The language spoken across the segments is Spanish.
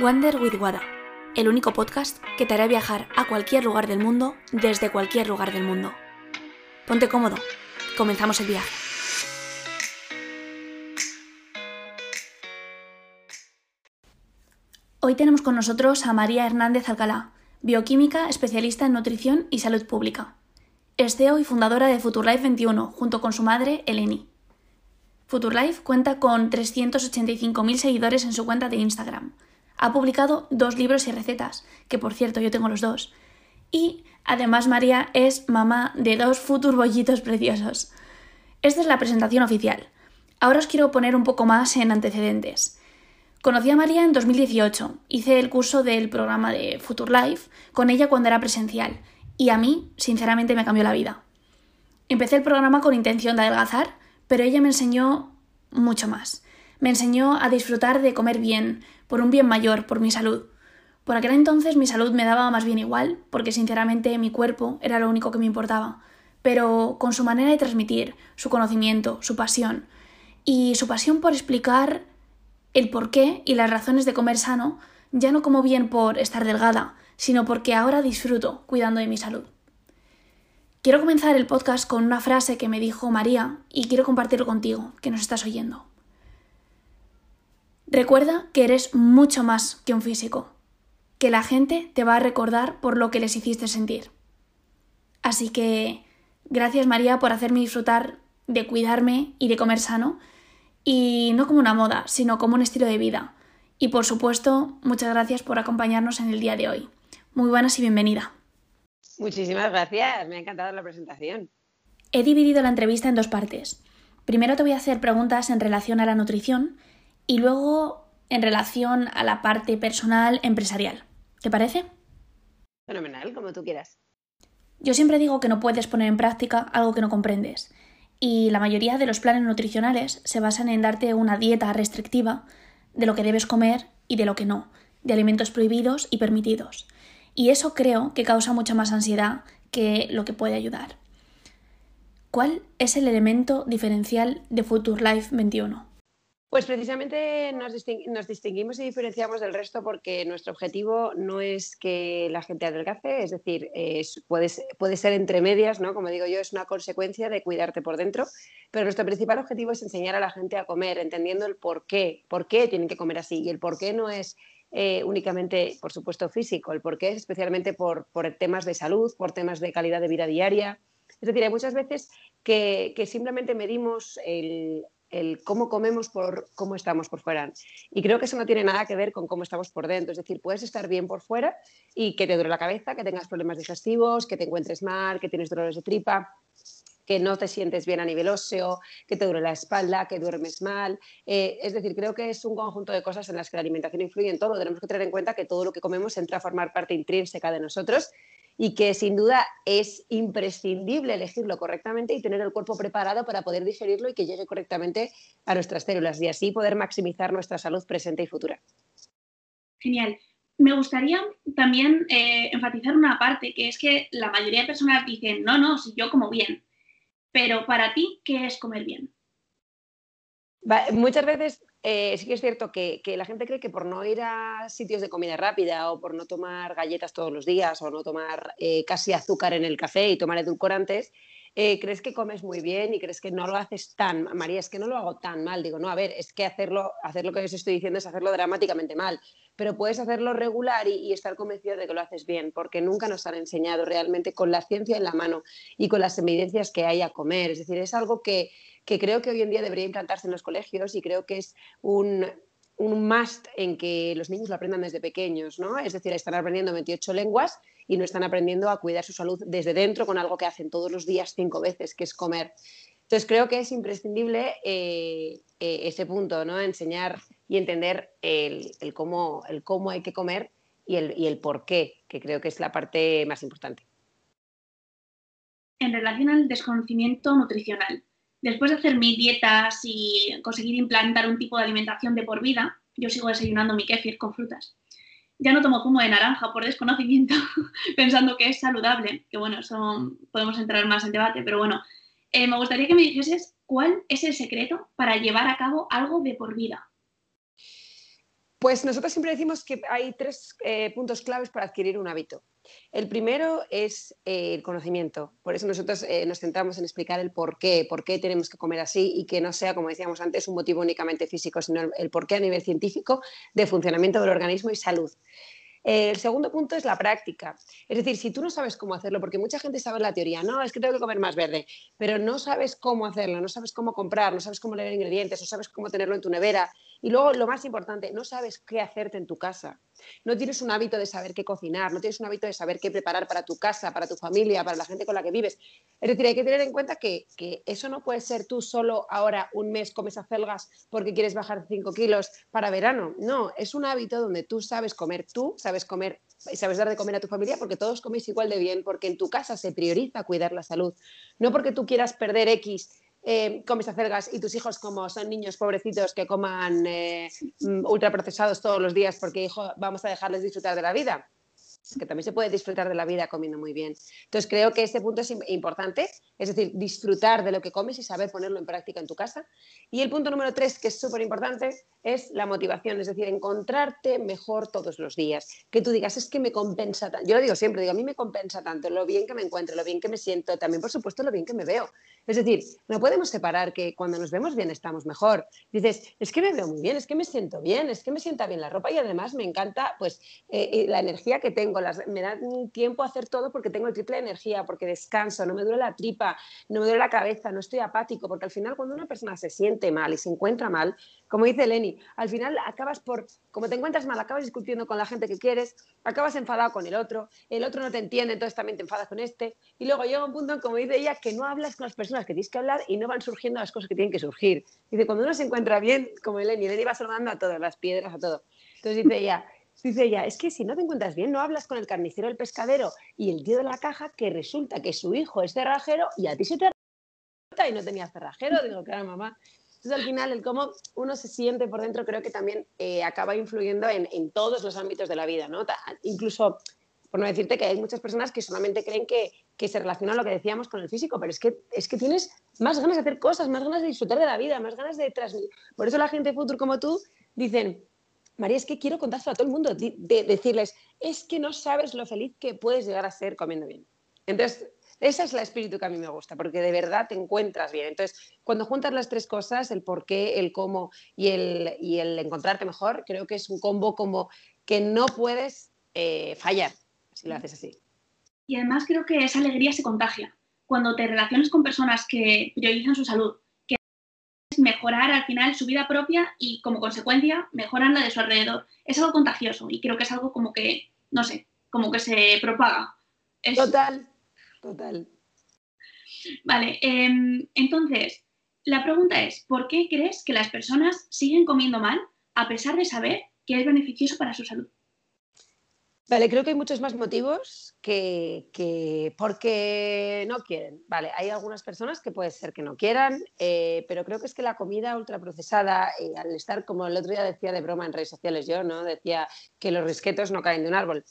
Wander with Wada, el único podcast que te hará viajar a cualquier lugar del mundo desde cualquier lugar del mundo. Ponte cómodo, comenzamos el viaje. Hoy tenemos con nosotros a María Hernández Alcalá, bioquímica especialista en nutrición y salud pública. Es CEO y fundadora de Futurlife 21, junto con su madre, Eleni. Futurlife cuenta con 385.000 seguidores en su cuenta de Instagram. Ha publicado dos libros y recetas, que por cierto yo tengo los dos. Y además María es mamá de dos futur bollitos preciosos. Esta es la presentación oficial. Ahora os quiero poner un poco más en antecedentes. Conocí a María en 2018, hice el curso del programa de Futurlife con ella cuando era presencial y a mí, sinceramente, me cambió la vida. Empecé el programa con intención de adelgazar, pero ella me enseñó mucho más. Me enseñó a disfrutar de comer bien, por un bien mayor, por mi salud. Por aquel entonces mi salud me daba más bien igual, porque sinceramente mi cuerpo era lo único que me importaba, pero con su manera de transmitir, su conocimiento, su pasión, y su pasión por explicar el porqué y las razones de comer sano, ya no como bien por estar delgada, sino porque ahora disfruto cuidando de mi salud. Quiero comenzar el podcast con una frase que me dijo María y quiero compartirlo contigo, que nos estás oyendo. Recuerda que eres mucho más que un físico, que la gente te va a recordar por lo que les hiciste sentir. Así que gracias María por hacerme disfrutar de cuidarme y de comer sano, y no como una moda, sino como un estilo de vida. Y por supuesto, muchas gracias por acompañarnos en el día de hoy. Muy buenas y bienvenida. Muchísimas gracias, me ha encantado la presentación. He dividido la entrevista en dos partes. Primero te voy a hacer preguntas en relación a la nutrición y luego en relación a la parte personal empresarial. ¿Te parece? Fenomenal, como tú quieras. Yo siempre digo que no puedes poner en práctica algo que no comprendes y la mayoría de los planes nutricionales se basan en darte una dieta restrictiva de lo que debes comer y de lo que no, de alimentos prohibidos y permitidos. Y eso creo que causa mucha más ansiedad que lo que puede ayudar. ¿Cuál es el elemento diferencial de Future Life 21? Pues precisamente nos, distinguimos y diferenciamos del resto porque nuestro objetivo no es que la gente adelgace, es decir, puede, puede, ser entre medias, ¿no? Como digo yo, es una consecuencia de cuidarte por dentro, pero nuestro principal objetivo es enseñar a la gente a comer, entendiendo el por qué, por qué tienen que comer así. Y el por qué no es eh, únicamente, por supuesto, físico, el por qué es especialmente por, por temas de salud, por temas de calidad de vida diaria. Es decir, hay muchas veces que simplemente medimos el, el cómo comemos por cómo estamos por fuera. Y creo que eso no tiene nada que ver con cómo estamos por dentro. Es decir, puedes estar bien por fuera y que te duele la cabeza, que tengas problemas digestivos, que te encuentres mal, que tienes dolores de tripa que no te sientes bien a nivel óseo, que te duele la espalda, que duermes mal. Eh, es decir, creo que es un conjunto de cosas en las que la alimentación influye en todo. Tenemos que tener en cuenta que todo lo que comemos entra a formar parte intrínseca de nosotros y que sin duda es imprescindible elegirlo correctamente y tener el cuerpo preparado para poder digerirlo y que llegue correctamente a nuestras células y así poder maximizar nuestra salud presente y futura. Genial. Me gustaría también eh, enfatizar una parte, que es que la mayoría de personas dicen, no, no, si yo como bien, pero para ti, ¿qué es comer bien? Muchas veces eh, sí que es cierto que, la gente cree que por no ir a sitios de comida rápida o por no tomar galletas todos los días o no tomar eh, casi azúcar en el café y tomar edulcorantes, eh, crees que comes muy bien y crees que no lo haces tan, María, es que no lo hago tan mal. Digo, no, a ver, es que hacerlo, hacer lo que os estoy diciendo es hacerlo dramáticamente mal, pero puedes hacerlo regular y, y, estar convencido de que lo haces bien, porque nunca nos han enseñado realmente con la ciencia en la mano y con las evidencias que hay a comer. Es decir, es algo que, que creo que hoy en día debería implantarse en los colegios y creo que es un, un must en que los niños lo aprendan desde pequeños, ¿no? Es decir, están aprendiendo 28 lenguas y no están aprendiendo a cuidar su salud desde dentro con algo que hacen todos los días cinco veces, que es comer. Entonces creo que es imprescindible eh, eh, ese punto, ¿no? Enseñar y entender el, el, cómo, el cómo hay que comer y el, y el por qué, que creo que es la parte más importante. En relación al desconocimiento nutricional, después de hacer mis dietas y conseguir implantar un tipo de alimentación de por vida, yo sigo desayunando mi kéfir con frutas. Ya no tomo zumo de naranja por desconocimiento, pensando que es saludable, que bueno, eso podemos entrar más en debate, pero bueno, eh, me gustaría que me dijeses cuál es el secreto para llevar a cabo algo de por vida. Pues nosotros siempre decimos que hay tres eh, puntos claves para adquirir un hábito. El primero es eh, el conocimiento. Por eso nosotros eh, nos centramos en explicar el por qué, por qué tenemos que comer así y que no sea, como decíamos antes, un motivo únicamente físico, sino el, el por qué a nivel científico de funcionamiento del organismo y salud. El segundo punto es la práctica. Es decir, si tú no sabes cómo hacerlo, porque mucha gente sabe la teoría, no, es que tengo que comer más verde, pero no sabes cómo hacerlo, no sabes cómo comprar, no sabes cómo leer ingredientes, no sabes cómo tenerlo en tu nevera. Y luego, lo más importante, no sabes qué hacerte en tu casa. No tienes un hábito de saber qué cocinar, no tienes un hábito de saber qué preparar para tu casa, para tu familia, para la gente con la que vives. Es decir, hay que tener en cuenta que, que eso no puede ser tú solo ahora un mes comes acelgas porque quieres bajar 5 kilos para verano. No, es un hábito donde tú sabes comer tú, sabes comer y sabes dar de comer a tu familia porque todos coméis igual de bien, porque en tu casa se prioriza cuidar la salud, no porque tú quieras perder X eh, comes acelgas y tus hijos como son niños pobrecitos que coman eh, mm, ultraprocesados todos los días porque hijo, vamos a dejarles disfrutar de la vida que también se puede disfrutar de la vida comiendo muy bien. Entonces creo que este punto es importante, es decir, disfrutar de lo que comes y saber ponerlo en práctica en tu casa. Y el punto número tres, que es súper importante, es la motivación, es decir, encontrarte mejor todos los días. Que tú digas, es que me compensa tanto. Yo lo digo siempre, digo, a mí me compensa tanto lo bien que me encuentro, lo bien que me siento, también por supuesto lo bien que me veo. Es decir, no podemos separar que cuando nos vemos bien estamos mejor. Dices, es que me veo muy bien, es que me siento bien, es que me sienta bien la ropa y además me encanta pues eh, eh, la energía que tengo, me da tiempo a hacer todo porque tengo el triple de energía, porque descanso, no me duele la tripa, no me duele la cabeza, no estoy apático, porque al final cuando una persona se siente mal y se encuentra mal, como dice Lenny, al final acabas por, como te encuentras mal, acabas discutiendo con la gente que quieres, acabas enfadado con el otro, el otro no te entiende, entonces también te enfadas con este, y luego llega un punto, como dice ella, que no hablas con las personas que tienes que hablar y no van surgiendo las cosas que tienen que surgir. Dice, cuando uno se encuentra bien, como Lenny, Lenny va saludando a todas las piedras, a todo. Entonces dice ella, Dice ella, es que si no te encuentras bien, no hablas con el carnicero, el pescadero y el tío de la caja, que resulta que su hijo es cerrajero y a ti se te y no tenía cerrajero. Digo, claro, mamá. Entonces, al final, el cómo uno se siente por dentro creo que también eh, acaba influyendo en, en, todos los ámbitos de la vida, ¿no? incluso, por no decirte que hay muchas personas que solamente creen que, que se relaciona lo que decíamos con el físico, pero es que, es que tienes más ganas de hacer cosas, más ganas de disfrutar de la vida, más ganas de transmitir. Por eso la gente futuro como tú dicen, María, es que quiero contárselo a todo el mundo, de, decirles, es que no sabes lo feliz que puedes llegar a ser comiendo bien. Entonces, ese es el espíritu que a mí me gusta, porque de verdad te encuentras bien. Entonces, cuando juntas las tres cosas, el por qué, el cómo y el, y el encontrarte mejor, creo que es un combo como que no puedes eh, fallar si lo haces así. Y además creo que esa alegría se contagia. Cuando te relacionas con personas que priorizan su salud, mejorar al final su vida propia y como consecuencia mejoran la de su alrededor. Es algo contagioso y creo que es algo como que, no sé, como que se propaga. Total, total. Vale, em, entonces, la pregunta es, ¿por qué crees que las personas siguen comiendo mal a pesar de saber que es beneficioso para su salud? Vale, creo que hay muchos más motivos que, porque no quieren. Vale, hay algunas personas que puede ser que no quieran, eh, pero creo que es que la comida ultraprocesada, eh, al estar, como el otro día decía de broma en redes sociales yo, ¿no? Decía que los risquetos no caen de un árbol.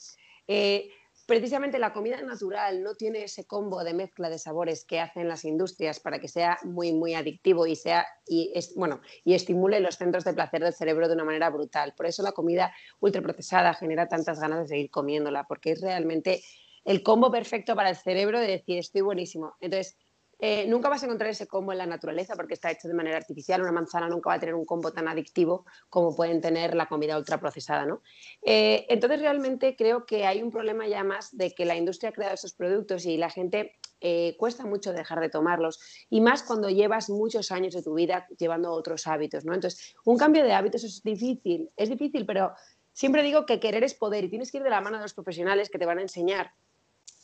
Eh, precisamente la comida natural no tiene ese combo de mezcla de sabores que hacen las industrias para que sea muy, muy adictivo y, sea, y, bueno, y estimule los centros de placer del cerebro de una manera brutal. Por eso la comida ultraprocesada genera tantas ganas de seguir comiéndola, porque es realmente el combo perfecto para el cerebro de decir estoy buenísimo. Entonces, eh, nunca vas a encontrar ese combo en la naturaleza porque está hecho de manera artificial. Una manzana nunca va a tener un combo tan adictivo como pueden tener la comida ultraprocesada. ¿no? Eh, entonces, realmente creo que hay un problema ya más de que la industria ha creado esos productos y la gente eh, cuesta mucho dejar de tomarlos. Y más cuando llevas muchos años de tu vida llevando otros hábitos. ¿no? Entonces, un cambio de hábitos es difícil. Es difícil, pero siempre digo que querer es poder y tienes que ir de la mano de los profesionales que te van a enseñar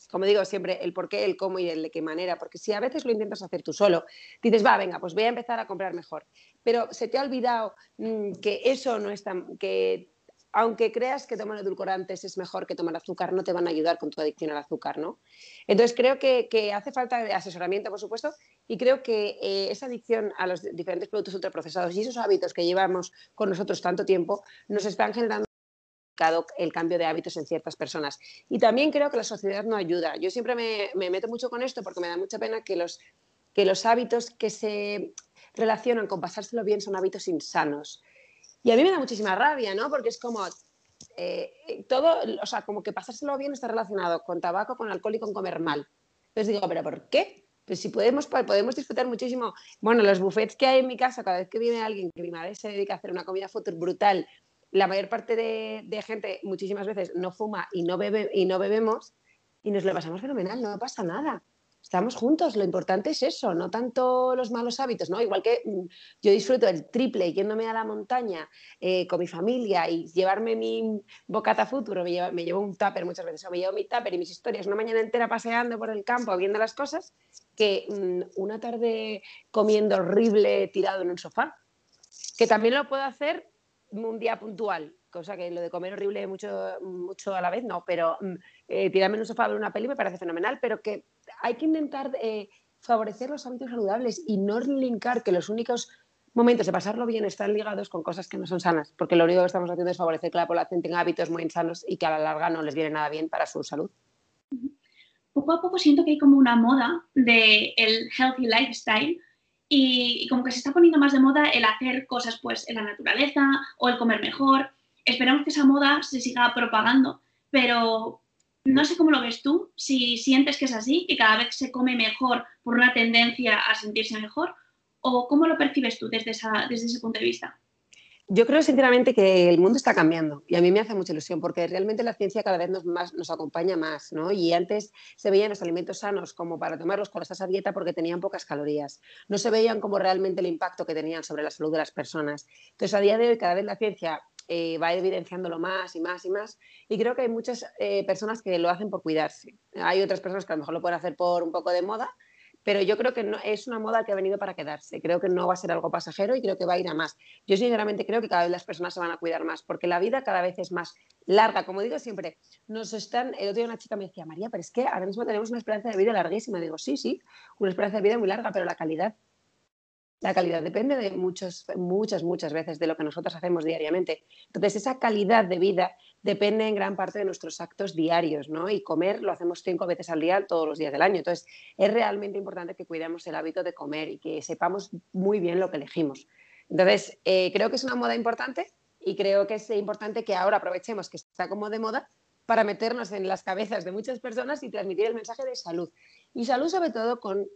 como digo siempre, el por qué, el cómo y el de qué manera, porque si a veces lo intentas hacer tú solo, dices, va, venga, pues voy a empezar a comprar mejor, pero se te ha olvidado mm, que eso no es tan, que aunque creas que tomar edulcorantes es mejor que tomar azúcar, no te van a ayudar con tu adicción al azúcar, ¿no? Entonces creo que, hace falta asesoramiento, por supuesto, y creo que eh, esa adicción a los diferentes productos ultraprocesados y esos hábitos que llevamos con nosotros tanto tiempo nos están generando el cambio de hábitos en ciertas personas. Y también creo que la sociedad no ayuda. Yo siempre me, meto mucho con esto porque me da mucha pena que los, que los hábitos que se relacionan con pasárselo bien son hábitos insanos. Y a mí me da muchísima rabia, ¿no? Porque es como, eh, todo, o sea, como que pasárselo bien está relacionado con tabaco, con alcohol y con comer mal. Entonces digo, ¿pero por qué? Pues si podemos, podemos disfrutar muchísimo. Bueno, los buffets que hay en mi casa, cada vez que viene alguien que mi madre se dedica a hacer una comida futur brutal, la mayor parte de, gente muchísimas veces no fuma y no, bebe, y no bebemos y nos lo pasamos fenomenal, no pasa nada estamos juntos, lo importante es eso, no tanto los malos hábitos, ¿no? Igual que mm, yo disfruto el triple yéndome a la montaña eh, con mi familia y llevarme mi bocata futuro, me llevo, me llevo un tupper muchas veces, o me llevo mi tupper y mis historias una mañana entera paseando por el campo, viendo las cosas, que mm, una tarde comiendo horrible tirado en un sofá, que también lo puedo hacer un día puntual, cosa que lo de comer horrible mucho, mucho a la vez no, pero mm, eh, tirarme en un sofá a ver una peli me parece fenomenal, pero que hay que intentar eh, favorecer los hábitos saludables y no linkar que los únicos momentos de pasarlo bien están ligados con cosas que no son sanas, porque lo único que estamos haciendo es favorecer que la población tenga hábitos muy insanos y que a la larga no les viene nada bien para su salud. Poco a poco siento que hay como una moda del el healthy lifestyle y, como que se está poniendo más de moda el hacer cosas pues en la naturaleza o el comer mejor. Esperamos que esa moda se siga propagando, pero no sé cómo lo ves tú, si sientes que es así, que cada vez se come mejor por una tendencia a sentirse mejor, o cómo lo percibes tú desde, desde ese punto de vista. Yo creo sinceramente que el mundo está cambiando y a mí me hace mucha ilusión porque realmente la ciencia cada vez nos, más, nos acompaña más, ¿no? Y antes se veían los alimentos sanos como para tomarlos con esa dieta porque tenían pocas calorías. No se veían como realmente el impacto que tenían sobre la salud de las personas. Entonces, a día de hoy, cada vez la ciencia eh, va evidenciándolo más y más y más. Y creo que hay muchas eh, personas que lo hacen por cuidarse. Hay otras personas que a lo mejor lo pueden hacer por un poco de moda, pero yo creo que no, es una moda que ha venido para quedarse. Creo que no va a ser algo pasajero y creo que va a ir a más. Yo sinceramente creo que cada vez las personas se van a cuidar más, porque la vida cada vez es más larga. Como digo siempre, nos están... El otro día una chica me decía, María, pero es que ahora mismo tenemos una esperanza de vida larguísima. Digo, sí, sí, una esperanza de vida muy larga, pero la calidad la calidad depende de muchos, muchas, muchas veces de lo que nosotros hacemos diariamente. Entonces, esa calidad de vida depende en gran parte de nuestros actos diarios, ¿no? Y comer lo hacemos cinco veces al día, todos los días del año. Entonces, es realmente importante que cuidemos el hábito de comer y que sepamos muy bien lo que elegimos. Entonces, eh, creo que es una moda importante y creo que es importante que ahora aprovechemos que está como de moda para meternos en las cabezas de muchas personas y transmitir el mensaje de salud. Y salud sobre todo con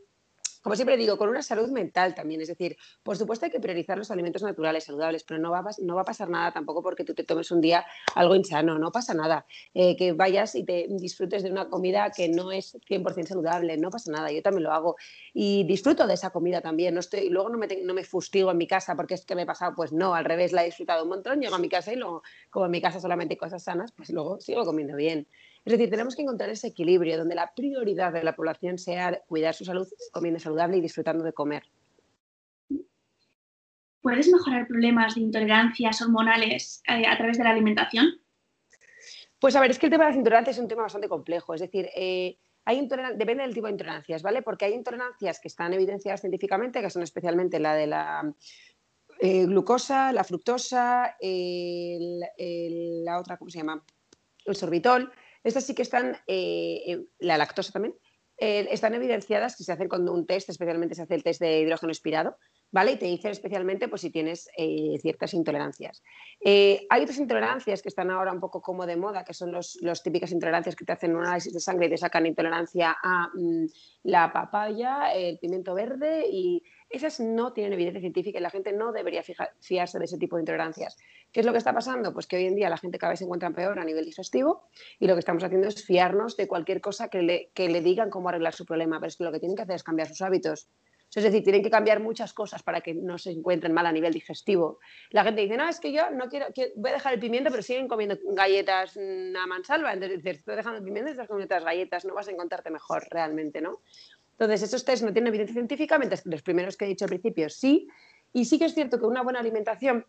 como siempre digo, con una salud mental también. Es decir, por supuesto hay que priorizar los alimentos naturales, saludables, pero no va, a, pasar nada tampoco porque tú te tomes un día algo insano, no pasa nada. Eh, que vayas y te disfrutes de una comida que no es 100% saludable, no pasa nada, yo también lo hago. Y disfruto de esa comida también. No estoy, luego no me, no me fustigo en mi casa porque es que me he pasado, pues no, al revés, la he disfrutado un montón, llego a mi casa y luego, como en mi casa solamente hay cosas sanas, pues luego sigo comiendo bien. Es decir, tenemos que encontrar ese equilibrio donde la prioridad de la población sea cuidar su salud comiendo saludable y disfrutando de comer. ¿Puedes mejorar problemas de intolerancias hormonales eh, a través de la alimentación? Pues a ver, es que el tema de las intolerancias es un tema bastante complejo. Es decir, eh, hay depende del tipo de intolerancias, ¿vale? Porque hay intolerancias que están evidenciadas científicamente, que son especialmente la de la eh, glucosa, la fructosa, la otra, ¿cómo se llama? El sorbitol, estas sí que están, eh, la lactosa también, eh, están evidenciadas que se hacen con un test, especialmente se hace el test de hidrógeno expirado, ¿vale? Y te dicen especialmente pues, si tienes eh, ciertas intolerancias. hay otras intolerancias que están ahora un poco como de moda, que son las los típicas intolerancias que te hacen un análisis de sangre y te sacan intolerancia a mm, la papaya, el pimiento verde y esas no tienen evidencia científica y la gente no debería fiarse de ese tipo de intolerancias. ¿Qué es lo que está pasando? Pues que hoy en día la gente cada vez se encuentra peor a nivel digestivo y lo que estamos haciendo es fiarnos de cualquier cosa que le, que le digan cómo arreglar su problema, pero es que lo que tienen que hacer es cambiar sus hábitos. Es decir, tienen que cambiar muchas cosas para que no se encuentren mal a nivel digestivo. La gente dice, no, es que yo no quiero, voy a dejar el pimiento, pero siguen comiendo galletas a mansalva. Entonces, si estoy dejando el pimiento estás comiendo otras galletas, no vas a encontrarte mejor realmente, ¿no? Entonces, esos test no tienen evidencia científica, mientras que los primeros que he dicho al principio sí. Y sí que es cierto que una buena alimentación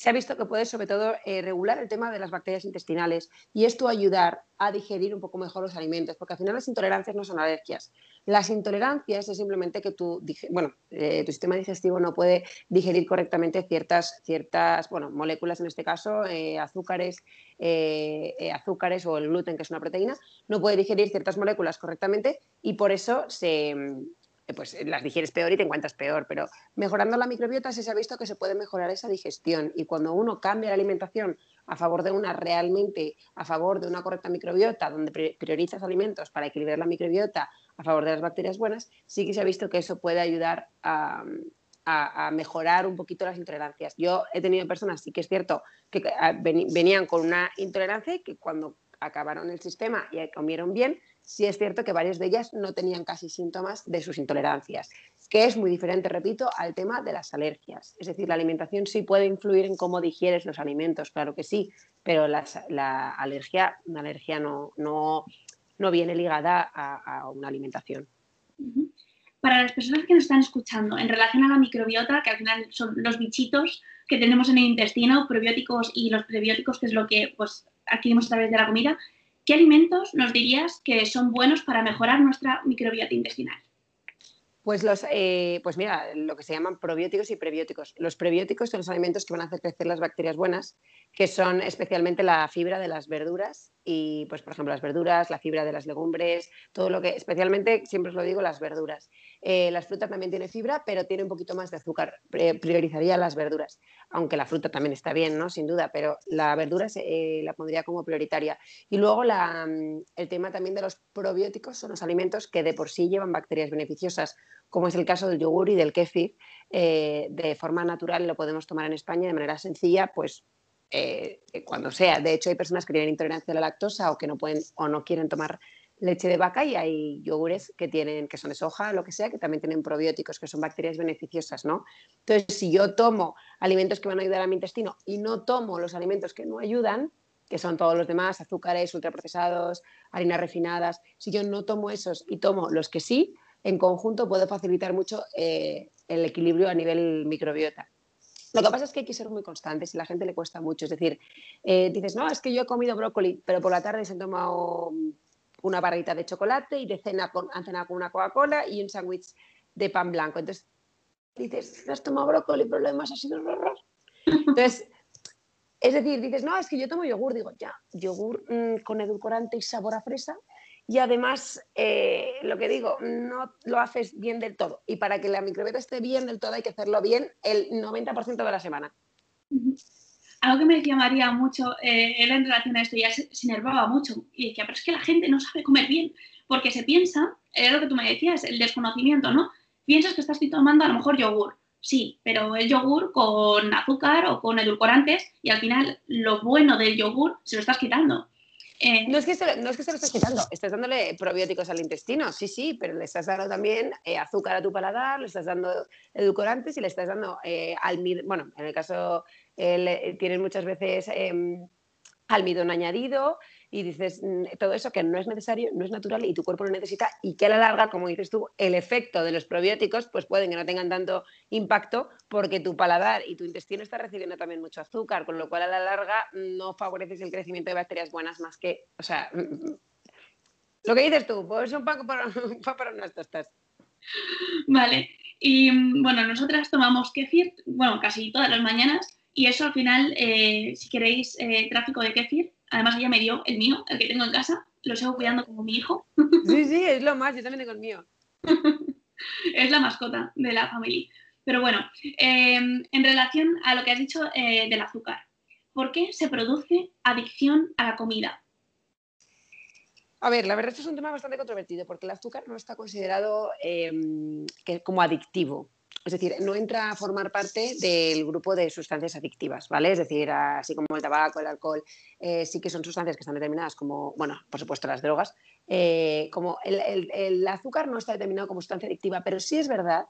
se ha visto que puede sobre todo eh, regular el tema de las bacterias intestinales y esto ayudar a digerir un poco mejor los alimentos, porque al final las intolerancias no son alergias. Las intolerancias es simplemente que tu, bueno, eh, tu sistema digestivo no puede digerir correctamente ciertas, ciertas bueno, moléculas, en este caso, eh, azúcares, azúcares o el gluten, que es una proteína, no puede digerir ciertas moléculas correctamente y por eso se pues las digieres peor y te encuentras peor, pero mejorando la microbiota se ha visto que se puede mejorar esa digestión y cuando uno cambia la alimentación a favor de una realmente, a favor de una correcta microbiota, donde priorizas alimentos para equilibrar la microbiota a favor de las bacterias buenas, sí que se ha visto que eso puede ayudar a, mejorar un poquito las intolerancias. Yo he tenido personas, sí que es cierto, que venían con una intolerancia y que cuando acabaron el sistema y comieron bien, sí es cierto que varias de ellas no tenían casi síntomas de sus intolerancias, que es muy diferente, repito, al tema de las alergias. Es decir, la alimentación sí puede influir en cómo digieres los alimentos, claro que sí, pero la alergia, una alergia no, no, no viene ligada a, una alimentación. Para las personas que nos están escuchando, en relación a la microbiota, que al final son los bichitos que tenemos en el intestino, probióticos y los prebióticos, que es lo que pues, adquirimos a través de la comida, ¿qué alimentos nos dirías que son buenos para mejorar nuestra microbiota intestinal? Pues, los, eh, pues mira, lo que se llaman probióticos y prebióticos. Los prebióticos son los alimentos que van a hacer crecer las bacterias buenas, que son especialmente la fibra de las verduras y, pues, por ejemplo, las verduras, la fibra de las legumbres, todo lo que, especialmente, siempre os lo digo, las verduras. Eh, las frutas también tienen fibra, pero tiene un poquito más de azúcar. priorizaría las verduras, aunque la fruta también está bien, ¿no? Sin duda, pero la verdura eh, la pondría como prioritaria. Y luego mm, el tema también de los probióticos son los alimentos que de por sí llevan bacterias beneficiosas, como es el caso del yogur y del kéfir. Eh, de forma natural lo podemos tomar en España de manera sencilla, pues cuando sea. De hecho, hay personas que tienen intolerancia a la lactosa o que no pueden o no quieren tomar leche de vaca y hay yogures que tienen que son de soja, lo que sea, que también tienen probióticos, que son bacterias beneficiosas, ¿no? Entonces, si yo tomo alimentos que van a ayudar a mi intestino y no tomo los alimentos que no ayudan, que son todos los demás, azúcares, ultraprocesados, harinas refinadas, si yo no tomo esos y tomo los que sí, en conjunto puedo facilitar mucho eh, el equilibrio a nivel microbiota. Lo que pasa es que hay que ser muy constantes y a la gente le cuesta mucho. Es decir, eh, dices, no, es que yo he comido brócoli, pero por la tarde se han tomado una barrita de chocolate y de cena con, han cenado con una Coca-Cola y un sándwich de pan blanco. Entonces, dices, has tomado brócoli, pero lo demás ha sido un horror. Entonces, es decir, dices, no, es que yo tomo yogur. Digo, ya, yogur mm, con edulcorante y sabor a fresa. Y además, eh, lo que digo, no lo haces bien del todo. Y para que la microbiota esté bien del todo hay que hacerlo bien el 90% de la semana algo que me decía María mucho, eh, él en relación a esto ya se, enervaba mucho y decía, pero es que la gente no sabe comer bien, porque se piensa, es lo que tú me decías, el desconocimiento, ¿no? Piensas que estás tomando a lo mejor yogur, sí, pero el yogur con azúcar o con edulcorantes y al final lo bueno del yogur se lo estás quitando. Eh, no, es que se, no es que se lo estés quitando, estás dándole probióticos al intestino, sí, sí, pero le estás dando también eh, azúcar a tu paladar, le estás dando edulcorantes y le estás dando eh, almidón, bueno, en el caso eh, tienes muchas veces em, almidón añadido y dices mm, todo eso que no es necesario, no es natural y tu cuerpo lo necesita y que a la larga, como dices tú, el efecto de los probióticos pues pueden que no tengan tanto impacto porque tu paladar y tu intestino está recibiendo también mucho azúcar, con lo cual a la larga no favoreces el crecimiento de bacterias buenas más que, o sea, mm, mm, lo que dices tú, pues un para, para unas tostas. Vale, y bueno, nosotras tomamos kefir, bueno, casi todas las mañanas y eso al final, eh, si queréis eh, tráfico de kefir, además ella me dio el mío, el que tengo en casa, lo sigo cuidando como mi hijo. Sí, sí, es lo más, yo también tengo el mío. es la mascota de la familia. Pero bueno, em, en relación a lo que has dicho eh, del azúcar, ¿por qué se produce adicción a la comida? A ver, la verdad es que es un tema bastante controvertido porque el azúcar no está considerado em, como adictivo. Es decir, no entra a formar parte del grupo de sustancias adictivas, ¿vale? Es decir, así como el tabaco, el alcohol, eh, sí que son sustancias que están determinadas como, bueno, por supuesto las drogas, eh, como el, azúcar no está determinado como sustancia adictiva, pero sí es verdad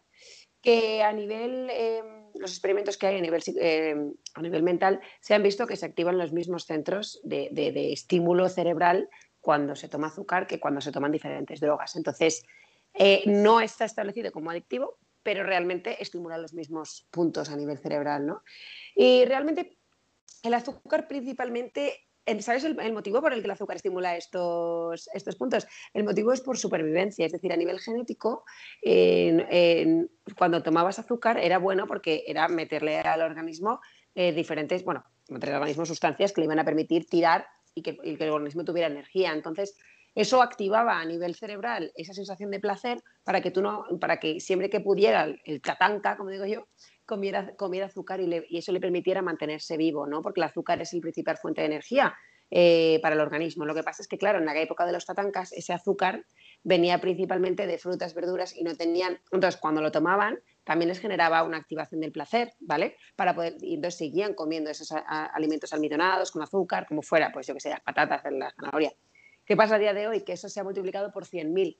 que a nivel, em, los experimentos que hay a nivel, em, a nivel mental, se han visto que se activan los mismos centros de, de estímulo cerebral cuando se toma azúcar que cuando se toman diferentes drogas. Entonces, eh, no está establecido como adictivo, pero realmente estimula los mismos puntos a nivel cerebral, ¿no? Y realmente el azúcar principalmente, ¿sabes el, motivo por el que el azúcar estimula estos, estos puntos? El motivo es por supervivencia, es decir, a nivel genético, cuando tomabas azúcar era bueno porque era meterle al organismo eh, diferentes, bueno, meterle al organismo sustancias que le iban a permitir tirar y que el organismo tuviera energía. Entonces, eso activaba a nivel cerebral esa sensación de placer para que tú no, para que siempre que pudiera el, catanca, como digo yo, comiera, comiera azúcar y, y, eso le permitiera mantenerse vivo, ¿no? Porque el azúcar es el principal fuente de energía eh, para el organismo. Lo que pasa es que, claro, en la época de los tatancas, ese azúcar venía principalmente de frutas, verduras y no tenían. Entonces, cuando lo tomaban, también les generaba una activación del placer, ¿vale? Para poder, y entonces seguían comiendo esos alimentos almidonados con azúcar, como fuera, pues yo que sé, las patatas, la zanahoria. ¿Qué pasa a día de hoy? Que eso se ha multiplicado por 100.000.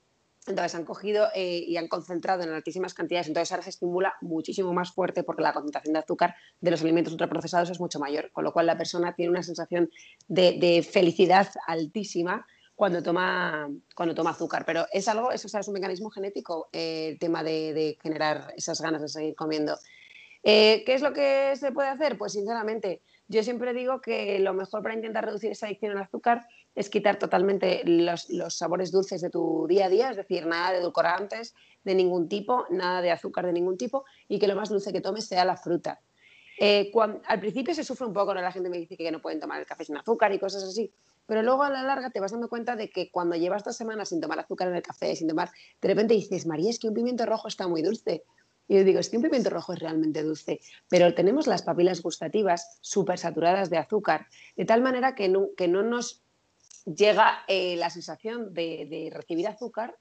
Entonces han cogido eh, y han concentrado en altísimas cantidades, entonces ahora se estimula muchísimo más fuerte porque la concentración de azúcar de los alimentos ultraprocesados es mucho mayor, con lo cual la persona tiene una sensación de, felicidad altísima cuando toma, cuando toma azúcar. Pero es algo, eso es un mecanismo genético, eh, el tema de, generar esas ganas de seguir comiendo. Eh, ¿Qué es lo que se puede hacer? Pues sinceramente, yo siempre digo que lo mejor para intentar reducir esa adicción al azúcar es quitar totalmente los, sabores dulces de tu día a día, es decir, nada de edulcorantes de ningún tipo, nada de azúcar de ningún tipo y que lo más dulce que tomes sea la fruta. Eh, al principio se sufre un poco, ¿no? la gente me dice que no pueden tomar el café sin azúcar y cosas así, pero luego a la larga te vas dando cuenta de que cuando llevas dos semanas sin tomar azúcar en el café, sin tomar, de repente dices, María, es que un pimiento rojo está muy dulce. Y yo digo, es que un pimiento rojo es realmente dulce, pero tenemos las papilas gustativas súper saturadas de azúcar, de tal manera que no, que no nos llega eh, la sensación de, recibir azúcar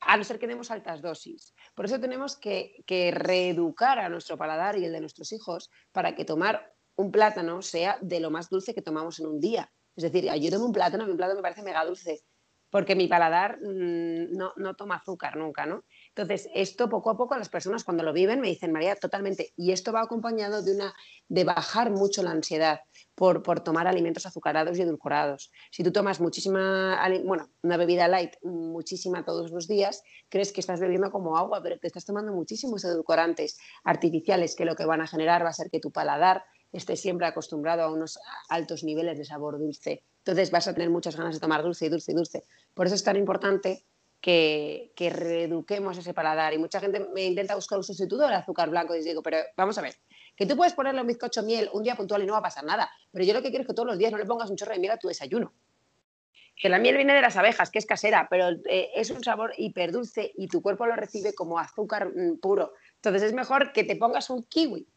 a no ser que demos altas dosis. Por eso tenemos que, reeducar a nuestro paladar y el de nuestros hijos para que tomar un plátano sea de lo más dulce que tomamos en un día. Es decir, yo tomo un plátano, mi plátano me parece mega dulce, porque mi paladar mm, no, no, toma azúcar nunca, ¿no? Entonces, esto poco a poco las personas cuando lo viven me dicen, María, totalmente, y esto va acompañado de, una, de bajar mucho la ansiedad por, por tomar alimentos azucarados y edulcorados. Si tú tomas muchísima, bueno, una bebida light muchísima todos los días, crees que estás bebiendo como agua, pero te estás tomando muchísimos edulcorantes artificiales que lo que van a generar va a ser que tu paladar esté siempre acostumbrado a unos altos niveles de sabor dulce. Entonces vas a tener muchas ganas de tomar dulce y dulce y dulce. Por eso es tan importante que, reeduquemos ese paladar. Y mucha gente me intenta buscar un sustituto del azúcar blanco y digo, pero vamos a ver, que tú puedes ponerle un bizcocho miel un día puntual y no va a pasar nada, pero yo lo que quiero es que todos los días no le pongas un chorro de miel a tu desayuno. Que la miel viene de las abejas, que es casera, pero eh, es un sabor hiperdulce y tu cuerpo lo recibe como azúcar mm, puro. Entonces es mejor que te pongas un kiwi.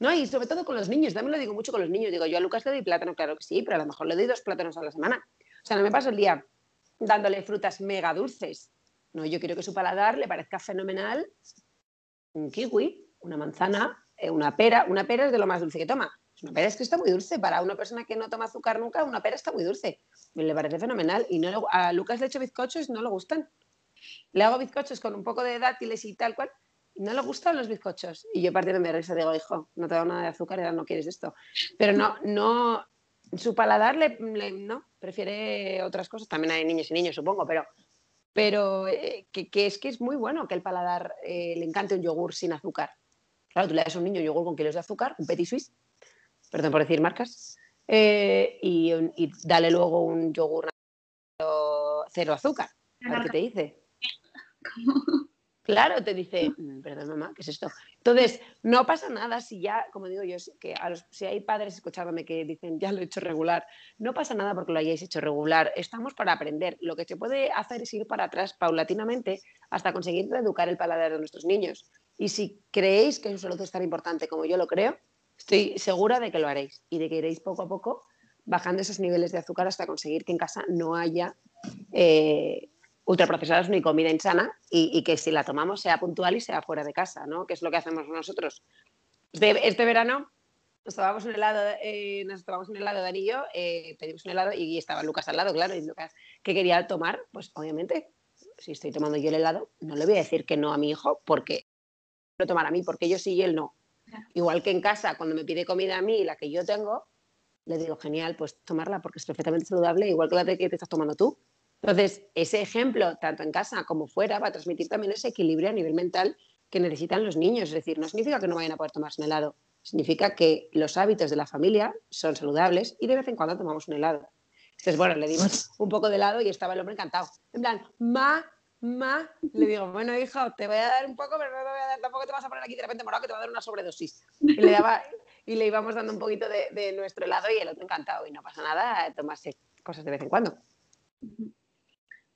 ¿No? Y sobre todo con los niños, también lo digo mucho con los niños. Digo, yo a Lucas le doy plátano, claro que sí, pero a lo mejor le doy dos plátanos a la semana. O sea, no me paso el día dándole frutas mega dulces. No, yo quiero que su paladar le parezca fenomenal un kiwi, una manzana, una pera. Una pera es de lo más dulce que toma. Una pera es que está muy dulce. Para una persona que no toma azúcar nunca, una pera está muy dulce. Le parece fenomenal. Y no a Lucas le echo bizcochos y no le gustan. Le hago bizcochos con un poco de dátiles y tal cual. No le gustan los bizcochos. Y yo partiendo de risa digo, hijo, no te da nada de azúcar, ya no quieres esto. Pero no, no, su paladar le, no, prefiere otras cosas. También hay niños y niños, supongo, pero, pero eh, que, es que es muy bueno que el paladar eh, le encante un yogur sin azúcar. Claro, tú le das a un niño yogur con kilos de azúcar, un petit suisse, perdón por decir marcas, eh, y, dale luego un yogur cero azúcar. A ver qué te dice. Claro, te dice, mm, perdón mamá, ¿qué es esto? Entonces, no pasa nada si ya, como digo yo, que si hay padres escuchándome que dicen, ya lo he hecho regular, no pasa nada porque lo hayáis hecho regular, estamos para aprender. Lo que se puede hacer es ir para atrás paulatinamente hasta conseguir reeducar el paladar de nuestros niños. Y si creéis que es tan importante como yo lo creo, estoy segura de que lo haréis y de que iréis poco a poco bajando esos niveles de azúcar hasta conseguir que en casa no haya... Eh, ultraprocesados ni comida insana y, que si la tomamos sea puntual y sea fuera de casa, ¿no? Que es lo que hacemos nosotros. Este, este verano nos tomamos un helado, eh, nos tomamos un helado de anillo, eh, pedimos un helado y estaba Lucas al lado, claro, y Lucas, ¿qué quería tomar? Pues obviamente, si estoy tomando yo el helado, no le voy a decir que no a mi hijo porque lo tomar a mí, porque yo sí y él no. Igual que en casa, cuando me pide comida a mí, la que yo tengo, le digo, genial, pues tomarla porque es perfectamente saludable, igual que la que te estás tomando tú. Entonces, ese ejemplo, tanto en casa como fuera, va a transmitir también ese equilibrio a nivel mental que necesitan los niños. Es decir, no significa que no vayan a poder tomarse un helado, significa que los hábitos de la familia son saludables y de vez en cuando tomamos un helado. Entonces, bueno, le dimos un poco de helado y estaba el hombre encantado. En plan, ma, ma, le digo, bueno, hijo, te voy a dar un poco, pero no te voy a dar, tampoco te vas a poner aquí de repente morado que te va a dar una sobredosis. Y le, daba, y le íbamos dando un poquito de, de nuestro helado y el otro encantado. Y no pasa nada, tomarse cosas de vez en cuando.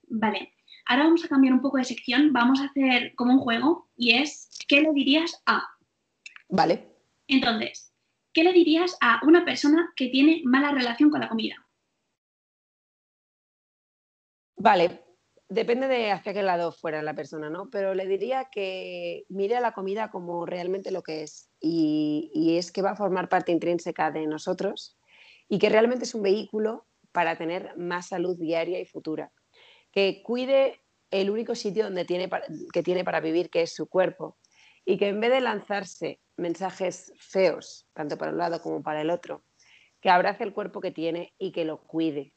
Vale, ahora vamos a cambiar un poco de sección, vamos a hacer como un juego y es, ¿qué le dirías a? Vale. Entonces, ¿qué le dirías a una persona que tiene mala relación con la comida? Vale, depende de hacia qué lado fuera la persona, ¿no? Pero le diría que mire a la comida como realmente lo que es y, es que va a formar parte intrínseca de nosotros y que realmente es un vehículo para tener más salud diaria y futura. Que cuide el único sitio donde tiene que tiene para vivir, que es su cuerpo, y que en vez de lanzarse mensajes feos, tanto para un lado como para el otro, que abrace el cuerpo que tiene y que lo cuide.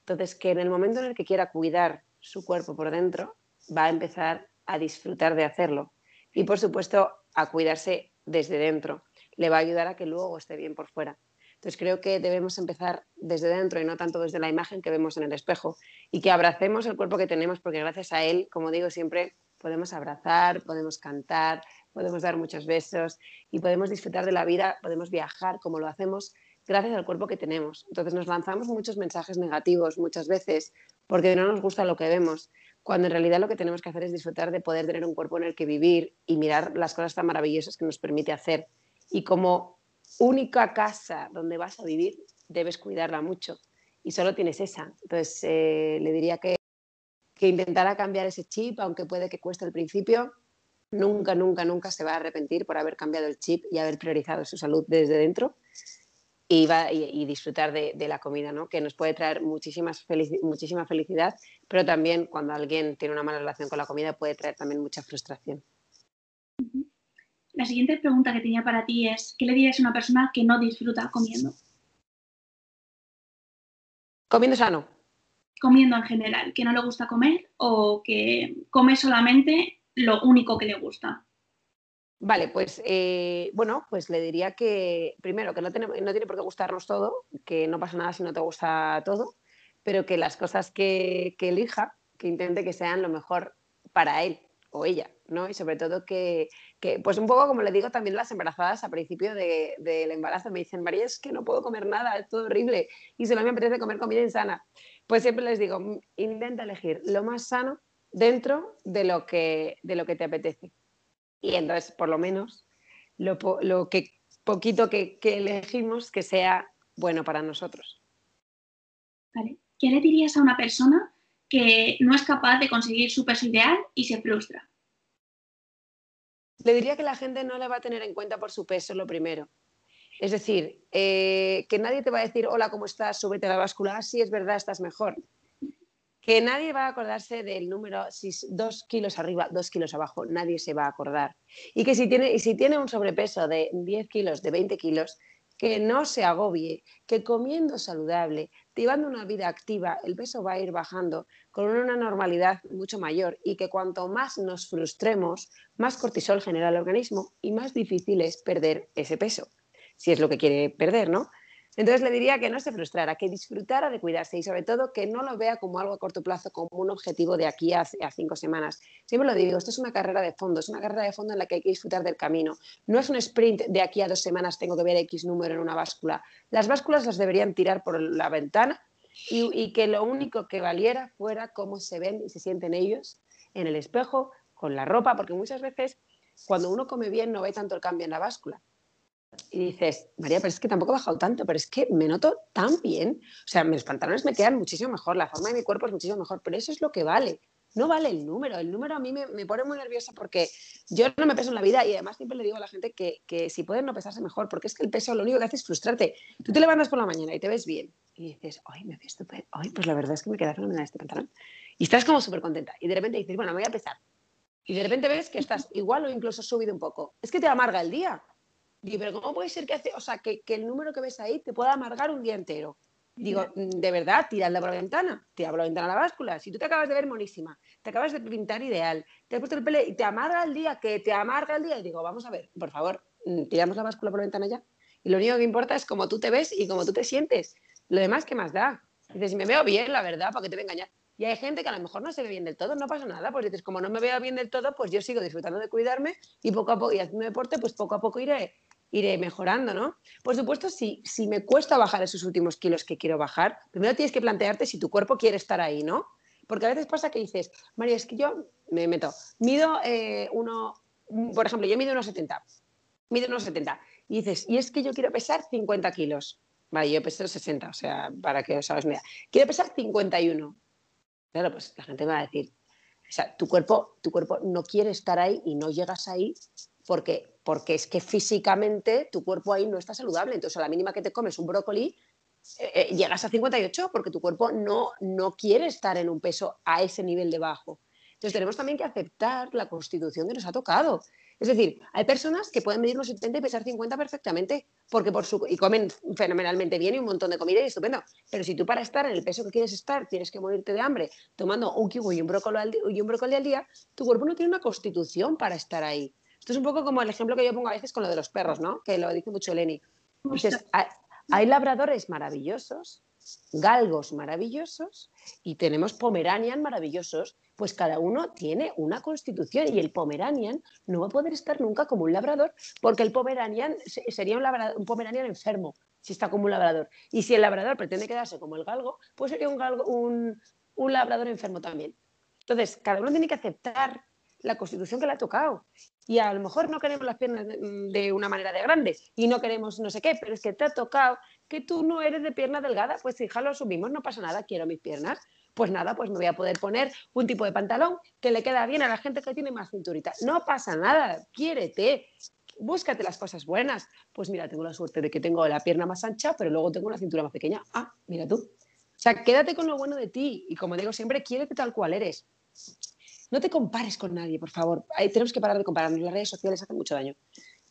Entonces, que en el momento en el que quiera cuidar su cuerpo por dentro, va a empezar a disfrutar de hacerlo. Y, por supuesto, a cuidarse desde dentro. Le va a ayudar a que luego esté bien por fuera. Entonces creo que debemos empezar desde dentro y no tanto desde la imagen que vemos en el espejo y que abracemos el cuerpo que tenemos porque gracias a él, como digo siempre, podemos abrazar, podemos cantar, podemos dar muchos besos y podemos disfrutar de la vida, podemos viajar como lo hacemos gracias al cuerpo que tenemos. Entonces nos lanzamos muchos mensajes negativos muchas veces porque no nos gusta lo que vemos, cuando en realidad lo que tenemos que hacer es disfrutar de poder tener un cuerpo en el que vivir y mirar las cosas tan maravillosas que nos permite hacer. Y como única casa donde vas a vivir, debes cuidarla mucho. Y solo tienes esa. Entonces, eh, le diría que, que intentara cambiar ese chip, aunque puede que cueste al principio, nunca, nunca, nunca se va a arrepentir por haber cambiado el chip y haber priorizado su salud desde dentro y, va, y, disfrutar de, la comida, ¿no? que nos puede traer muchísimas muchísima felicidad, pero también cuando alguien tiene una mala relación con la comida puede traer también mucha frustración. La siguiente pregunta que tenía para ti es, ¿qué le dirías a una persona que no disfruta comiendo? Comiendo sano. Comiendo en general, que no le gusta comer o que come solamente lo único que le gusta. Vale, pues eh, bueno, pues le diría que primero que no tiene, por qué gustarnos todo, que no pasa nada si no te gusta todo, pero que las cosas que, que elija, que intente que sean lo mejor para él o ella, ¿no? Y sobre todo que, pues un poco como le digo también las embarazadas a principio del embarazo, me dicen, María, es que no puedo comer nada, es todo horrible y solo me apetece comer comida insana. Pues siempre les digo, mm, intenta elegir lo más sano dentro de lo que, de lo que te apetece. Y entonces, por lo menos, lo, lo que poquito que, que elegimos que sea bueno para nosotros. Vale. ¿Qué le dirías a una persona que no es capaz de conseguir su peso ideal y se frustra? Le diría que la gente no le va a tener en cuenta por su peso lo primero. Es decir, eh, que nadie te va a decir, hola, ¿cómo estás? Súbete a la báscula, ah, sí, es verdad, estás mejor. Que nadie va a acordarse del número, si dos kilos arriba, dos kilos abajo, nadie se va a acordar. Y que si tiene, si tiene un sobrepeso de 10 kilos, de 20 kilos, que no se agobie, que comiendo saludable, llevando una vida activa, el peso va a ir bajando con una normalidad mucho mayor y que cuanto más nos frustremos, más cortisol genera el organismo y más difícil es perder ese peso, si es lo que quiere perder, ¿no? Entonces le diría que no se frustrara, que disfrutara de cuidarse y sobre todo que no lo vea como algo a corto plazo, como un objetivo de aquí a, cinco semanas. Siempre lo digo, esto es una carrera de fondo, es una carrera de fondo en la que hay que disfrutar del camino. No es un sprint de aquí a dos semanas tengo que ver X número en una báscula. Las básculas las deberían tirar por la ventana y, y que lo único que valiera fuera cómo se ven y se sienten ellos en el espejo, con la ropa, porque muchas veces cuando uno come bien no ve tanto el cambio en la báscula y dices, María, pero es que tampoco he bajado tanto, pero es que me noto tan bien. O sea, mis pantalones me quedan muchísimo mejor, la forma de mi cuerpo es muchísimo mejor, pero eso es lo que vale. No vale el número. El número a mí me, me pone muy nerviosa porque yo no me peso en la vida y además siempre le digo a la gente que, que, si pueden no pesarse mejor, porque es que el peso lo único que hace es frustrarte. Tú te levantas por la mañana y te ves bien y dices, ay, me veo estupendo, ay, pues la verdad es que me queda fenomenal este pantalón. Y estás como súper contenta y de repente dices, bueno, me voy a pesar. Y de repente ves que estás igual o incluso subido un poco. Es que te amarga el día Digo, pero ¿cómo puede ser que hace, o sea, que, el número que ves ahí te pueda amargar un día entero? Digo, mm, de verdad, tirarla por la ventana, tira por la ventana a la báscula. Si tú te acabas de ver monísima, te acabas de pintar ideal, te has puesto el pelo y te amarga el día, que te amarga el día, y digo, vamos a ver, por favor, mm, tiramos la báscula por la ventana ya. Y lo único que importa es cómo tú te ves y cómo tú te sientes. Lo demás, ¿qué más da? Dices, si me veo bien, la verdad, ¿para qué te voy a engañar? Y hay gente que a lo mejor no se ve bien del todo, no pasa nada, pues dices, como no me veo bien del todo, pues yo sigo disfrutando de cuidarme y poco a poco, y haciendo deporte, pues poco a poco iré iré mejorando, ¿no? Por supuesto, si, si me cuesta bajar esos últimos kilos que quiero bajar, primero tienes que plantearte si tu cuerpo quiere estar ahí, ¿no? Porque a veces pasa que dices, María, es que yo me meto, mido eh, uno, por ejemplo, yo mido unos 70, mido unos 70, y dices, y es que yo quiero pesar 50 kilos. Vale, yo peso 60, o sea, para que os hagáis una. Quiero pesar 51. Claro, pues la gente va a decir, o sea, tu cuerpo, tu cuerpo no quiere estar ahí y no llegas ahí porque, porque es que físicamente tu cuerpo ahí no está saludable. Entonces, a la mínima que te comes un brócoli, eh, eh, llegas a 58 porque tu cuerpo no, no quiere estar en un peso a ese nivel de bajo. Entonces, tenemos también que aceptar la constitución que nos ha tocado. Es decir, hay personas que pueden medir unos 70 y pesar 50 perfectamente porque por su, y comen fenomenalmente bien y un montón de comida y estupendo. Pero si tú para estar en el peso que quieres estar tienes que morirte de hambre tomando un kiwi y un brócoli al, y un brócoli al día, tu cuerpo no tiene una constitución para estar ahí. Esto es un poco como el ejemplo que yo pongo a veces con lo de los perros, ¿no? Que lo dice mucho Eleni. Dices, hay labradores maravillosos, galgos maravillosos y tenemos pomeranian maravillosos pues cada uno tiene una constitución y el Pomeranian no va a poder estar nunca como un labrador porque el Pomeranian sería un, un Pomeranian enfermo si está como un labrador. Y si el labrador pretende quedarse como el galgo, pues sería un, un, labrador enfermo también. Entonces, cada uno tiene que aceptar la constitución que le ha tocado. Y a lo mejor no queremos las piernas de, una manera de grande y no queremos no sé qué, pero es que te ha tocado que tú no eres de pierna delgada, pues hija, lo asumimos, no pasa nada, quiero mis piernas pues nada, pues me voy a poder poner un tipo de pantalón que le queda bien a la gente que tiene más cinturita. No pasa nada, quiérete, búscate las cosas buenas. Pues mira, tengo la suerte de que tengo la pierna más ancha, pero luego tengo una cintura más pequeña. Ah, mira tú. O sea, quédate con lo bueno de ti y como digo siempre, quiérete tal cual eres. No te compares con nadie, por favor. tenemos que parar de compararnos. Las redes sociales hacen mucho daño.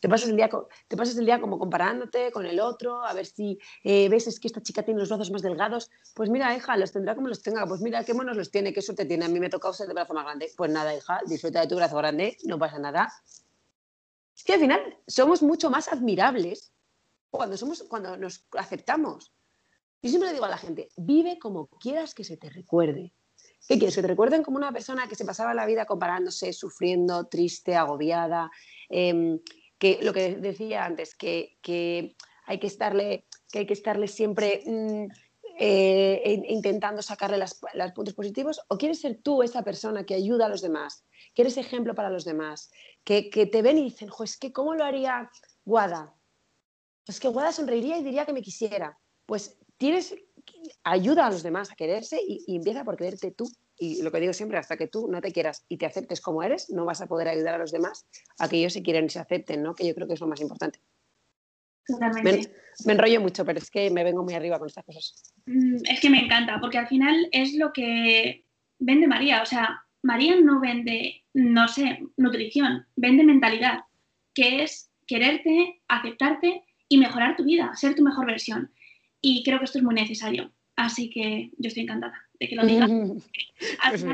Te pasas el día, te pasas el día como comparándote con el otro, a ver si eh, ves que esta chica tiene los brazos más delgados. Pues mira, hija, los tendrá como los tenga. Pues mira, qué monos los tiene, qué suerte tiene. A mí me toca usar el brazo más grande. Pues nada, hija, disfruta de tu brazo grande, no pasa nada. Es que al final somos mucho más admirables cuando, somos, cuando nos aceptamos. Yo siempre le digo a la gente, vive como quieras que se te recuerde. ¿Qué quieres? ¿Que te recuerden como una persona que se pasaba la vida comparándose, sufriendo, triste, agobiada? Eh, que lo que decía antes, que, hay que estarle, que hay que estarle siempre mm, eh, intentando sacarle los puntos positivos, o quieres ser tú esa persona que ayuda a los demás, que eres ejemplo para los demás, que, te ven y dicen, es que ¿cómo lo haría Guada? Pues que Guada sonreiría y diría que me quisiera. Pues tienes, ayuda a los demás a quererse y, y empieza por quererte tú y lo que digo siempre, hasta que tú no te quieras y te aceptes como eres, no vas a poder ayudar a los demás a que ellos se quieran y se acepten, ¿no? Que yo creo que es lo más importante. Totalmente. Me, enrollo mucho, pero es que me vengo muy arriba con estas cosas. Mm, es que me encanta, porque al final es lo que vende María. O sea, María no vende, no sé, nutrición, vende mentalidad, que es quererte, aceptarte y mejorar tu vida, ser tu mejor versión. Y creo que esto es muy necesario. Así que yo estoy encantada de que lo digas. Pues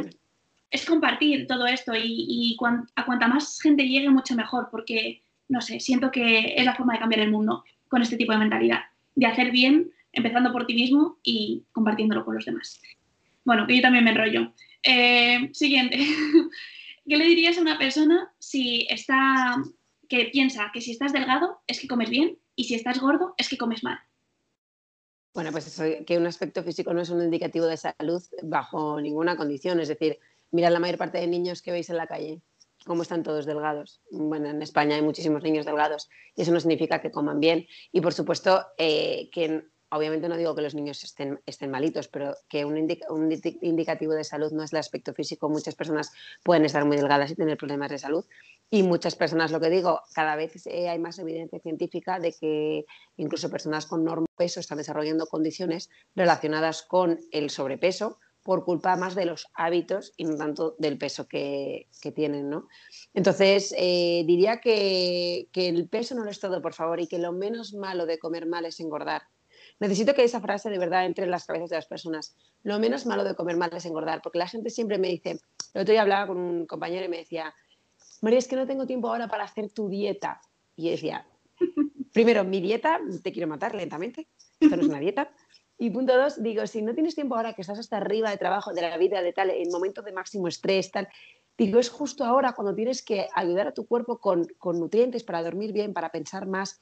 es compartir todo esto y, a cuanta más gente llegue, mucho mejor, porque, no sé, siento que es la forma de cambiar el mundo con este tipo de mentalidad, de hacer bien, empezando por ti mismo y compartiéndolo con los demás. Bueno, que yo también me enrollo. Eh, siguiente. ¿Qué le dirías a una persona si está, que piensa que si estás delgado es que comes bien y si estás gordo es que comes mal? Bueno, pues eso, que un aspecto físico no es un indicativo de salud bajo ninguna condición. Es decir, mirad la mayor parte de niños que veis en la calle, cómo están todos delgados. Bueno, en España hay muchísimos niños delgados y eso no significa que coman bien. Y por supuesto, eh, que obviamente no digo que los niños estén, estén malitos, pero que un, indicativo de salud no es el aspecto físico. Muchas personas pueden estar muy delgadas y tener problemas de salud. Y muchas personas, lo que digo, cada vez eh, hay más evidencia científica de que incluso personas con normo peso están desarrollando condiciones relacionadas con el sobrepeso por culpa más de los hábitos y no tanto del peso que, que tienen. ¿no? Entonces, eh, diría que, que el peso no lo es todo, por favor, y que lo menos malo de comer mal es engordar. Necesito que esa frase de verdad entre en las cabezas de las personas. Lo menos malo de comer mal es engordar, porque la gente siempre me dice, el otro día hablaba con un compañero y me decía, María, es que no tengo tiempo ahora para hacer tu dieta. Y decía, primero, mi dieta, te quiero matar lentamente, esto no es una dieta. Y punto dos, digo, si no tienes tiempo ahora que estás hasta arriba de trabajo, de la vida, de tal, en momentos de máximo estrés, tal, digo, es justo ahora cuando tienes que ayudar a tu cuerpo con, con nutrientes para dormir bien, para pensar más,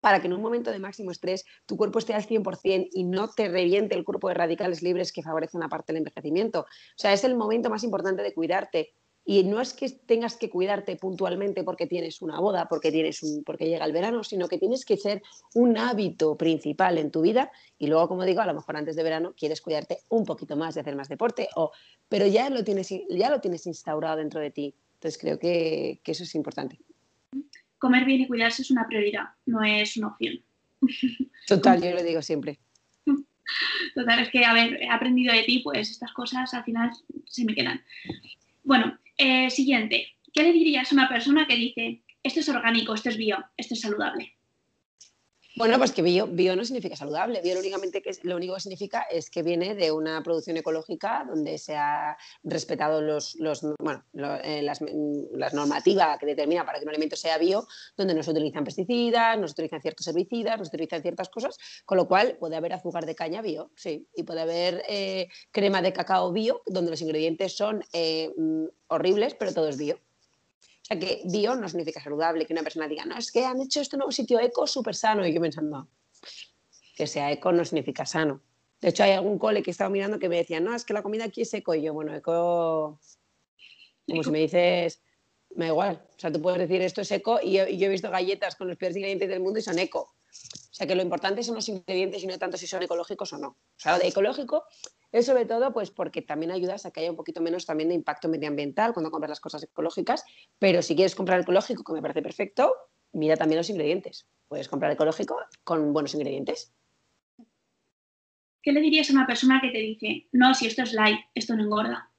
para que en un momento de máximo estrés tu cuerpo esté al 100% y no te reviente el cuerpo de radicales libres que favorecen aparte el envejecimiento. O sea, es el momento más importante de cuidarte. Y no es que tengas que cuidarte puntualmente porque tienes una boda, porque, tienes un, porque llega el verano, sino que tienes que ser un hábito principal en tu vida y luego, como digo, a lo mejor antes de verano quieres cuidarte un poquito más de hacer más deporte, o, pero ya lo, tienes, ya lo tienes instaurado dentro de ti. Entonces creo que, que eso es importante comer bien y cuidarse es una prioridad, no es una opción. Total, yo lo digo siempre. Total, es que, a ver, he aprendido de ti, pues estas cosas al final se me quedan. Bueno, eh, siguiente. ¿Qué le dirías a una persona que dice, esto es orgánico, esto es bio, esto es saludable? Bueno, pues que bio, bio no significa saludable. Bio únicamente que, lo único que significa es que viene de una producción ecológica donde se ha respetado los, los bueno, eh, las, las, normativas que determina para que un alimento sea bio, donde no se utilizan pesticidas, no se utilizan ciertos herbicidas, no se utilizan ciertas cosas, con lo cual puede haber azúcar de caña bio, sí, y puede haber eh, crema de cacao bio, donde los ingredientes son eh, mm, horribles, pero todo es bio sea, que bio no significa saludable, que una persona diga, no, es que han hecho este nuevo sitio eco súper sano. Y yo pensando, que sea eco no significa sano. De hecho, hay algún cole que estaba mirando que me decía, no, es que la comida aquí es eco. Y yo, bueno, eco, como si me dices, me da igual. O sea, tú puedes decir esto es eco y yo, y yo, he visto galletas con los peores ingredientes del mundo y son eco. O sea, que lo importante son los ingredientes y no tanto si son ecológicos o no. O sea, de ecológico es sobre todo pues porque también ayudas a que haya un poquito menos también de impacto medioambiental cuando compras las cosas ecológicas, pero si quieres comprar ecológico, que me parece perfecto, mira también los ingredientes. Puedes comprar ecológico con buenos ingredientes. ¿Qué le dirías a una persona que te dice, no, si esto es light, esto no engorda?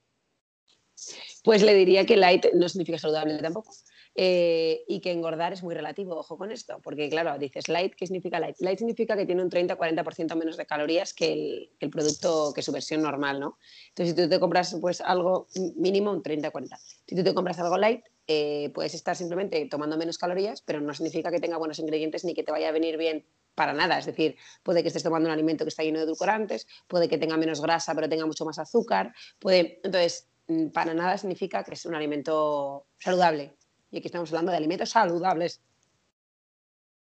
Pues le diría que light no significa saludable tampoco. Eh, y que engordar es muy relativo, ojo con esto, porque claro, dices light, ¿qué significa light? Light significa que tiene un 30-40% menos de calorías que el, que el, producto, que su versión normal, ¿no? Entonces, si tú te compras pues algo mínimo, un 30-40. Si tú te compras algo light, eh, puedes estar simplemente tomando menos calorías, pero no significa que tenga buenos ingredientes ni que te vaya a venir bien para nada. Es decir, puede que estés tomando un alimento que está lleno de edulcorantes, puede que tenga menos grasa, pero tenga mucho más azúcar, puede... Entonces, mm, para nada significa que es un alimento saludable. Y aquí estamos hablando de alimentos saludables.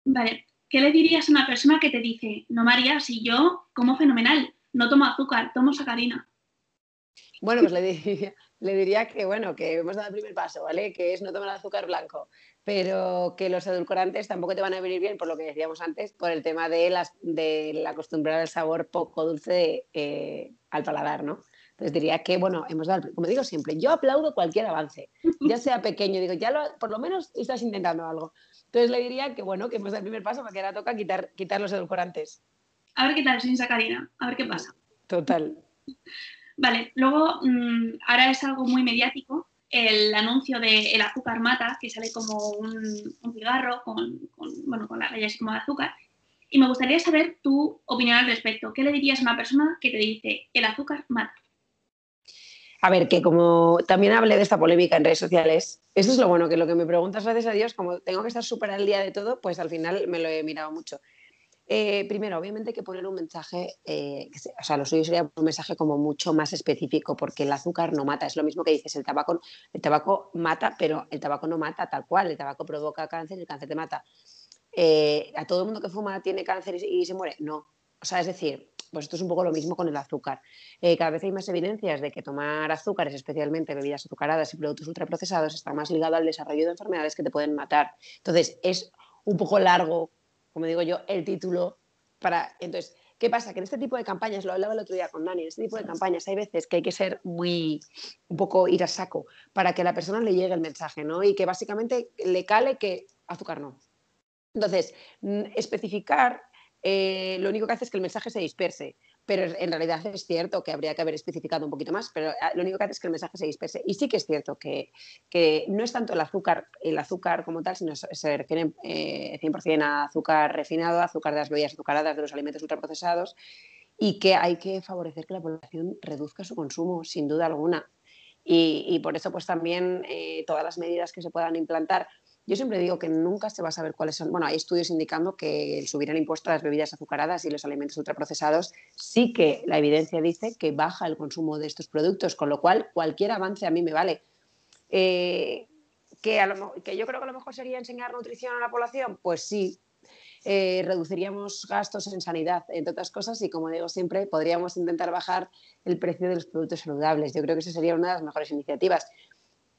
Vale, ¿qué le dirías a una persona que te dice, no María, si yo como fenomenal, no tomo azúcar, tomo sacarina? Bueno, pues le diría, le diría que bueno, que hemos dado el primer paso, ¿vale? Que es no tomar azúcar blanco, pero que los edulcorantes tampoco te van a venir bien, por lo que decíamos antes, por el tema de, las, de acostumbrar el sabor poco dulce eh, al paladar, ¿no? Entonces diría que, bueno, hemos dado, como digo siempre, yo aplaudo cualquier avance, ya sea pequeño, digo, ya lo, por lo menos estás intentando algo. Entonces le diría que, bueno, que hemos dado el primer paso, porque ahora toca quitar, quitar los edulcorantes. A ver qué tal sin sacarina, a ver qué pasa. Total. Vale, luego, mm, ahora es algo muy mediático, el anuncio de el azúcar mata, que sale como un, cigarro con, bueno, con la raya así como de azúcar. Y me gustaría saber tu opinión al respecto. ¿Qué le dirías a una persona que te dice el azúcar mata? A ver, que como también hablé de esta polémica en redes sociales, eso es lo bueno, que lo que me preguntas, gracias a Dios, como tengo que estar súper al día de todo, pues al final me lo he mirado mucho. Eh, primero, obviamente hay que poner un mensaje, eh, o sea, lo suyo sería un mensaje como mucho más específico, porque el azúcar no mata, es lo mismo que dices, el tabaco, el tabaco mata, pero el tabaco no mata tal cual, el tabaco provoca cáncer y el cáncer te mata. Eh, ¿A todo el mundo que fuma tiene cáncer y se muere? No. O sea, es decir, pues esto es un poco lo mismo con el azúcar. Eh, cada vez hay más evidencias de que tomar azúcares, especialmente bebidas azucaradas y productos ultraprocesados, está más ligado al desarrollo de enfermedades que te pueden matar. Entonces, es un poco largo, como digo yo, el título para... Entonces, ¿qué pasa? Que en este tipo de campañas, lo hablaba el otro día con Dani, en este tipo de campañas hay veces que hay que ser muy, un poco ir a saco para que a la persona le llegue el mensaje, ¿no? Y que básicamente le cale que azúcar no. Entonces, mm, especificar eh, lo único que hace es que el mensaje se disperse. Pero en realidad es cierto que habría que haber especificado un poquito más, pero ah, lo único que hace es que el mensaje se disperse. Y sí que es cierto que, no es tanto el azúcar, el azúcar como tal, sino se refiere eh, 100% a azúcar refinado, azúcar de las bebidas azucaradas, de los alimentos ultraprocesados, y que hay que favorecer que la población reduzca su consumo, sin duda alguna. Y, por eso, pues también eh, todas las medidas que se puedan implantar yo siempre digo que nunca se va a saber cuáles son. Bueno, hay estudios indicando que el subir el impuesto a las bebidas azucaradas y los alimentos ultraprocesados sí que la evidencia dice que baja el consumo de estos productos, con lo cual cualquier avance a mí me vale. Eh, que, que yo creo que a lo mejor sería enseñar nutrición a la población, pues sí, eh, reduciríamos gastos en sanidad, entre otras cosas, y como digo siempre, podríamos intentar bajar el precio de los productos saludables. Yo creo que esa sería una de las mejores iniciativas.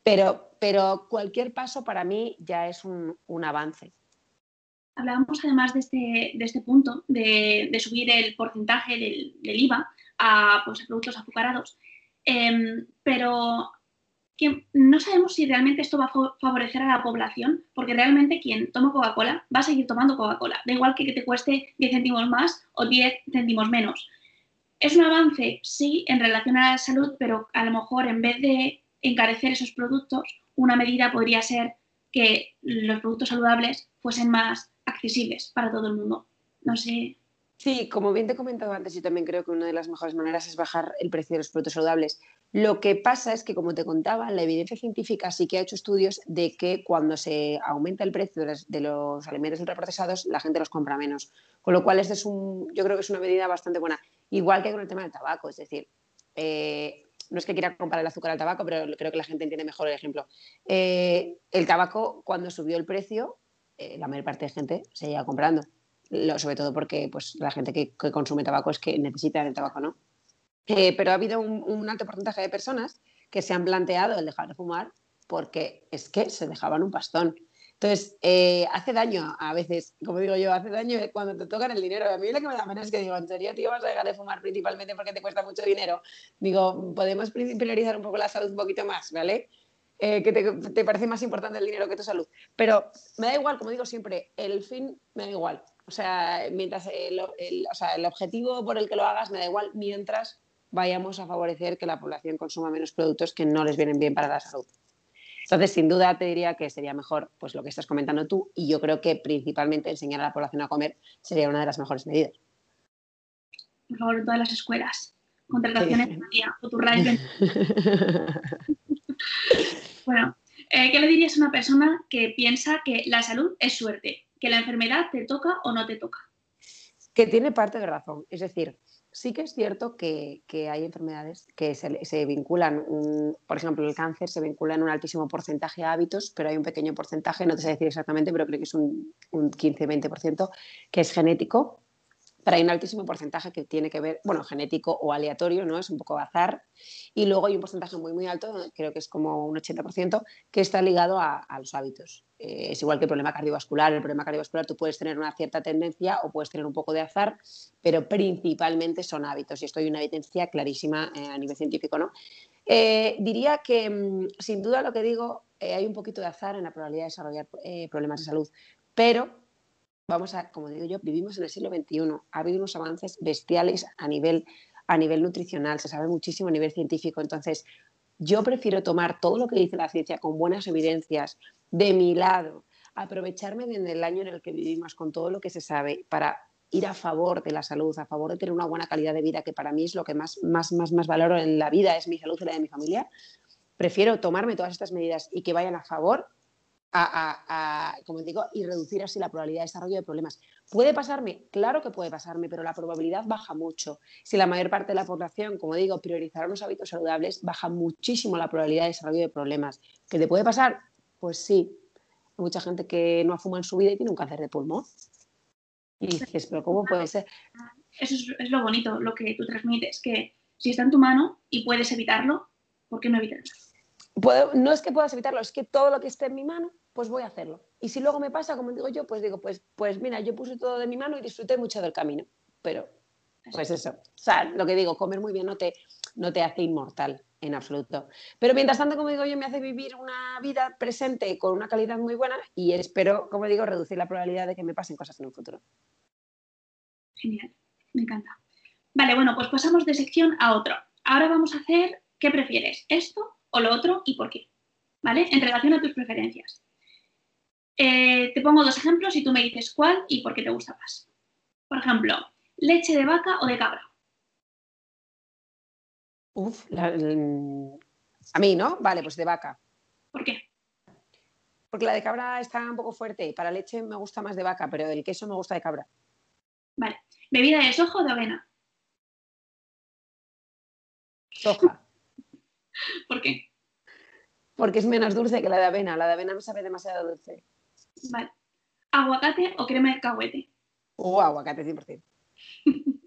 Pero, pero cualquier paso para mí ya es un, avance. Hablábamos además de este, de este punto, de, subir el porcentaje del, IVA a, pues, productos azucarados. Em, pero que no sabemos si realmente esto va a favorecer a la población, porque realmente quien toma Coca-Cola va a seguir tomando Coca-Cola, da igual que te cueste 10 céntimos más o 10 céntimos menos. Es un avance, sí, en relación a la salud, pero a lo mejor en vez de encarecer esos productos, una medida podría ser que los productos saludables fuesen más accesibles para todo el mundo. No sé. Sí, como bien te he comentado antes, yo también creo que una de las mejores maneras es bajar el precio de los productos saludables. Lo que pasa es que, como te contaba, la evidencia científica sí que ha hecho estudios de que cuando se aumenta el precio de los, alimentos ultraprocesados, la gente los compra menos. Con lo cual, este es un, yo creo que es una medida bastante buena. Igual que con el tema del tabaco, es decir, eh, no es que quiera comparar el azúcar al tabaco, pero creo que la gente entiende mejor el ejemplo. Eh, el tabaco, cuando subió el precio, eh, la mayor parte de gente se iba comprando. sobre todo porque pues, la gente que, que consume tabaco es que necesita el tabaco, ¿no? Eh, pero ha habido un, alto porcentaje de personas que se han planteado el dejar de fumar porque es que se dejaban un pastón. Entonces, eh, hace daño a veces, como digo yo, hace daño cuando te tocan el dinero. A mí lo que me da menos es que digo, ¿en serio, tío, vas a dejar de fumar principalmente porque te cuesta mucho dinero? Digo, podemos priorizar un poco la salud un poquito más, ¿vale? Eh, que te, parece más importante el dinero que tu salud. Pero me da igual, como digo siempre, el fin me da igual. O sea, mientras o sea, el objetivo por el que lo hagas me da igual mientras vayamos a favorecer que la población consuma menos productos que no les vienen bien para la salud. Entonces, sin duda te diría que sería mejor pues, lo que estás comentando tú y yo creo que principalmente enseñar a la población a comer sería una de las mejores medidas. Por favor, en todas las escuelas. Contrataciones de María, Bueno, eh, ¿qué le dirías a una persona que piensa que la salud es suerte, que la enfermedad te toca o no te toca? Que tiene parte de razón. Es decir, sí que es cierto que, hay enfermedades que se, vinculan, por ejemplo, el cáncer se vincula en un altísimo porcentaje a hábitos, pero hay un pequeño porcentaje, no te sé decir exactamente, pero creo que es un, un 15-20%, que es genético pero hay un altísimo porcentaje que tiene que ver, bueno, genético o aleatorio, ¿no? Es un poco azar. Y luego hay un porcentaje muy, muy alto, creo que es como un 80%, que está ligado a, los hábitos. Eh, es igual que el problema cardiovascular. El problema cardiovascular tú puedes tener una cierta tendencia o puedes tener un poco de azar, pero principalmente son hábitos. Y esto hay una evidencia clarísima eh, a nivel científico, ¿no? Eh, diría que, mm, sin duda, lo que digo, hay un poquito de azar en la probabilidad de desarrollar problemas de salud, pero vamos a, como digo yo, vivimos en el siglo XXI, ha habido unos avances bestiales a nivel, a nivel nutricional, se sabe muchísimo a nivel científico, entonces yo prefiero tomar todo lo que dice la ciencia con buenas evidencias de mi lado, aprovecharme del año en el que vivimos con todo lo que se sabe para ir a favor de la salud, a favor de tener una buena calidad de vida, que para mí es lo que más, más, más, más valoro en la vida, es mi salud y la de mi familia. Prefiero tomarme todas estas medidas y que vayan a favor a, como digo, y reducir así la probabilidad de desarrollo de problemas. ¿Puede pasarme? Claro que puede pasarme, pero la probabilidad baja mucho. Si la mayor parte de la población, como digo, priorizara los hábitos saludables, baja muchísimo la probabilidad de desarrollo de problemas. ¿Que te puede pasar? Pues sí. Hay mucha gente que no ha fumado en su vida y tiene un cáncer de pulmón. Y dices, pero ¿cómo puede ser? Eso es, lo bonito, lo que tú transmites, que si está en tu mano y puedes evitarlo, ¿por qué no evitarlo? no es que puedas evitarlo, es que todo lo que esté en mi mano, pues voy a hacerlo. Y si luego me pasa, como digo yo, pues digo, pues, pues mira, yo puse todo de mi mano y disfruté mucho del camino. Pero, pues eso. O sea, lo que digo, comer muy bien no te, no te hace inmortal en absoluto. Pero mientras tanto, como digo yo, me hace vivir una vida presente con una calidad muy buena y espero, como digo, reducir la probabilidad de que me pasen cosas en un futuro. Genial, me encanta. Vale, bueno, pues pasamos de sección a otro. Ahora vamos a hacer, ¿qué prefieres? ¿Esto o lo otro y por qué, ¿vale? En relación a tus preferencias. Eh, te pongo dos ejemplos y tú me dices cuál y por qué te gusta más. Por ejemplo, leche de vaca o de cabra. Uf, a mí, ¿no? Vale, pues de vaca. ¿Por qué? Porque la de cabra está un poco fuerte y para leche me gusta más de vaca, pero el queso me gusta de cabra. Vale. ¿Bebida de soja o de avena? Soja. ¿Por qué? Porque es menos dulce que la de avena. La de avena no sabe demasiado dulce. Vale. ¿Aguacate o crema de cahuete? O aguacate 100%.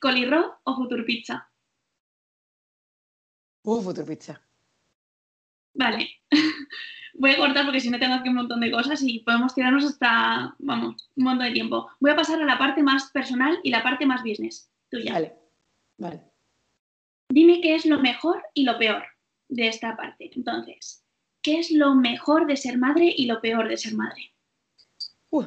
¿Colirro o Futur Pizza? Uh, Futur Pizza. Vale. Voy a cortar porque si no tengo aquí un montón de cosas y podemos tirarnos hasta, vamos, un montón de tiempo. Voy a pasar a la parte más personal y la parte más business. Tuya. Vale. Vale. Dime qué es lo mejor y lo peor de esta parte. Entonces, ¿qué es lo mejor de ser madre y lo peor de ser madre? Uh,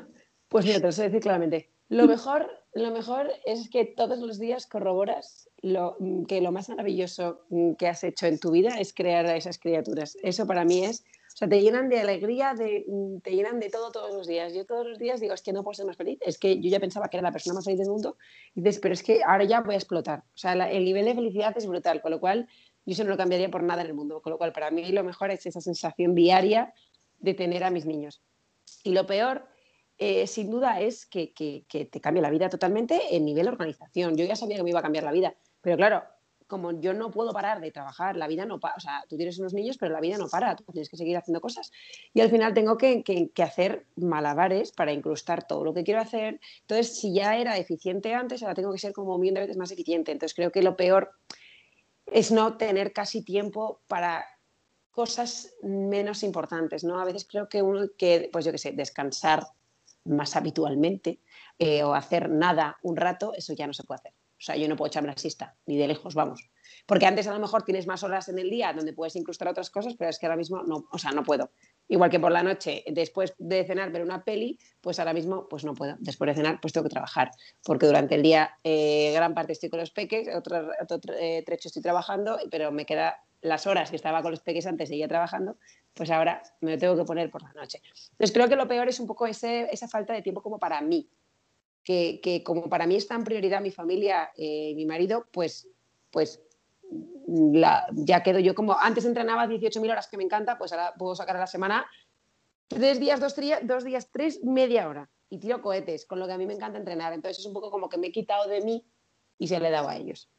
pues mira, te lo sé decir claramente. Lo mejor, lo mejor es que todos los días corroboras lo, mm, que lo más maravilloso mm, que has hecho en tu vida es crear a esas criaturas. Eso para mí es, o sea, te llenan de alegría, de, mm, te llenan de todo todos los días. Yo todos los días digo, es que no puedo ser más feliz, es que yo ya pensaba que era la persona más feliz del mundo, y dices, pero es que ahora ya voy a explotar. O sea, el nivel de felicidad es brutal, con lo cual yo eso no lo cambiaría por nada en el mundo. Con lo cual, para mí lo mejor es esa sensación diaria de tener a mis niños. Y lo peor eh, sin duda es que, te cambia la vida totalmente en nivel organización. Yo ya sabía que me iba a cambiar la vida, pero claro, como yo no puedo parar de trabajar, la vida no para, o sea, tú tienes unos niños, pero la vida no para, tú tienes que seguir haciendo cosas. Y al final tengo que, hacer malabares para incrustar todo lo que quiero hacer. Entonces, si ya era eficiente antes, ahora tengo que ser como un millón de veces más eficiente. Entonces, creo que lo peor es no tener casi tiempo para cosas menos importantes, ¿no? A veces creo que uno que, pues yo qué sé, descansar más habitualmente eh, o hacer nada un rato, eso ya no se puede hacer. O sea, yo no puedo echarme la ni de lejos, vamos. Porque antes a lo mejor tienes más horas en el día donde puedes incrustar otras cosas, pero es que ahora mismo no, o sea, no puedo. Igual que por la noche, después de cenar, ver una peli, pues ahora mismo pues no puedo. Después de cenar, pues tengo que trabajar. Porque durante el día eh, gran parte estoy con los peques, otro, otro eh, trecho estoy trabajando, pero me queda las horas que estaba con los peques antes seguía trabajando, pues ahora me lo tengo que poner por la noche. Entonces creo que lo peor es un poco esa falta de tiempo como para mí, que, como para mí está en prioridad mi familia eh, mi marido, pues, pues la, ya quedo yo como, antes entrenaba 18.000 horas, que me encanta, pues ahora puedo sacar a la semana tres días, dos, dos días, tres, media hora y tiro cohetes, con lo que a mí me encanta entrenar. Entonces es un poco como que me he quitado de mí y se le he dado a ellos.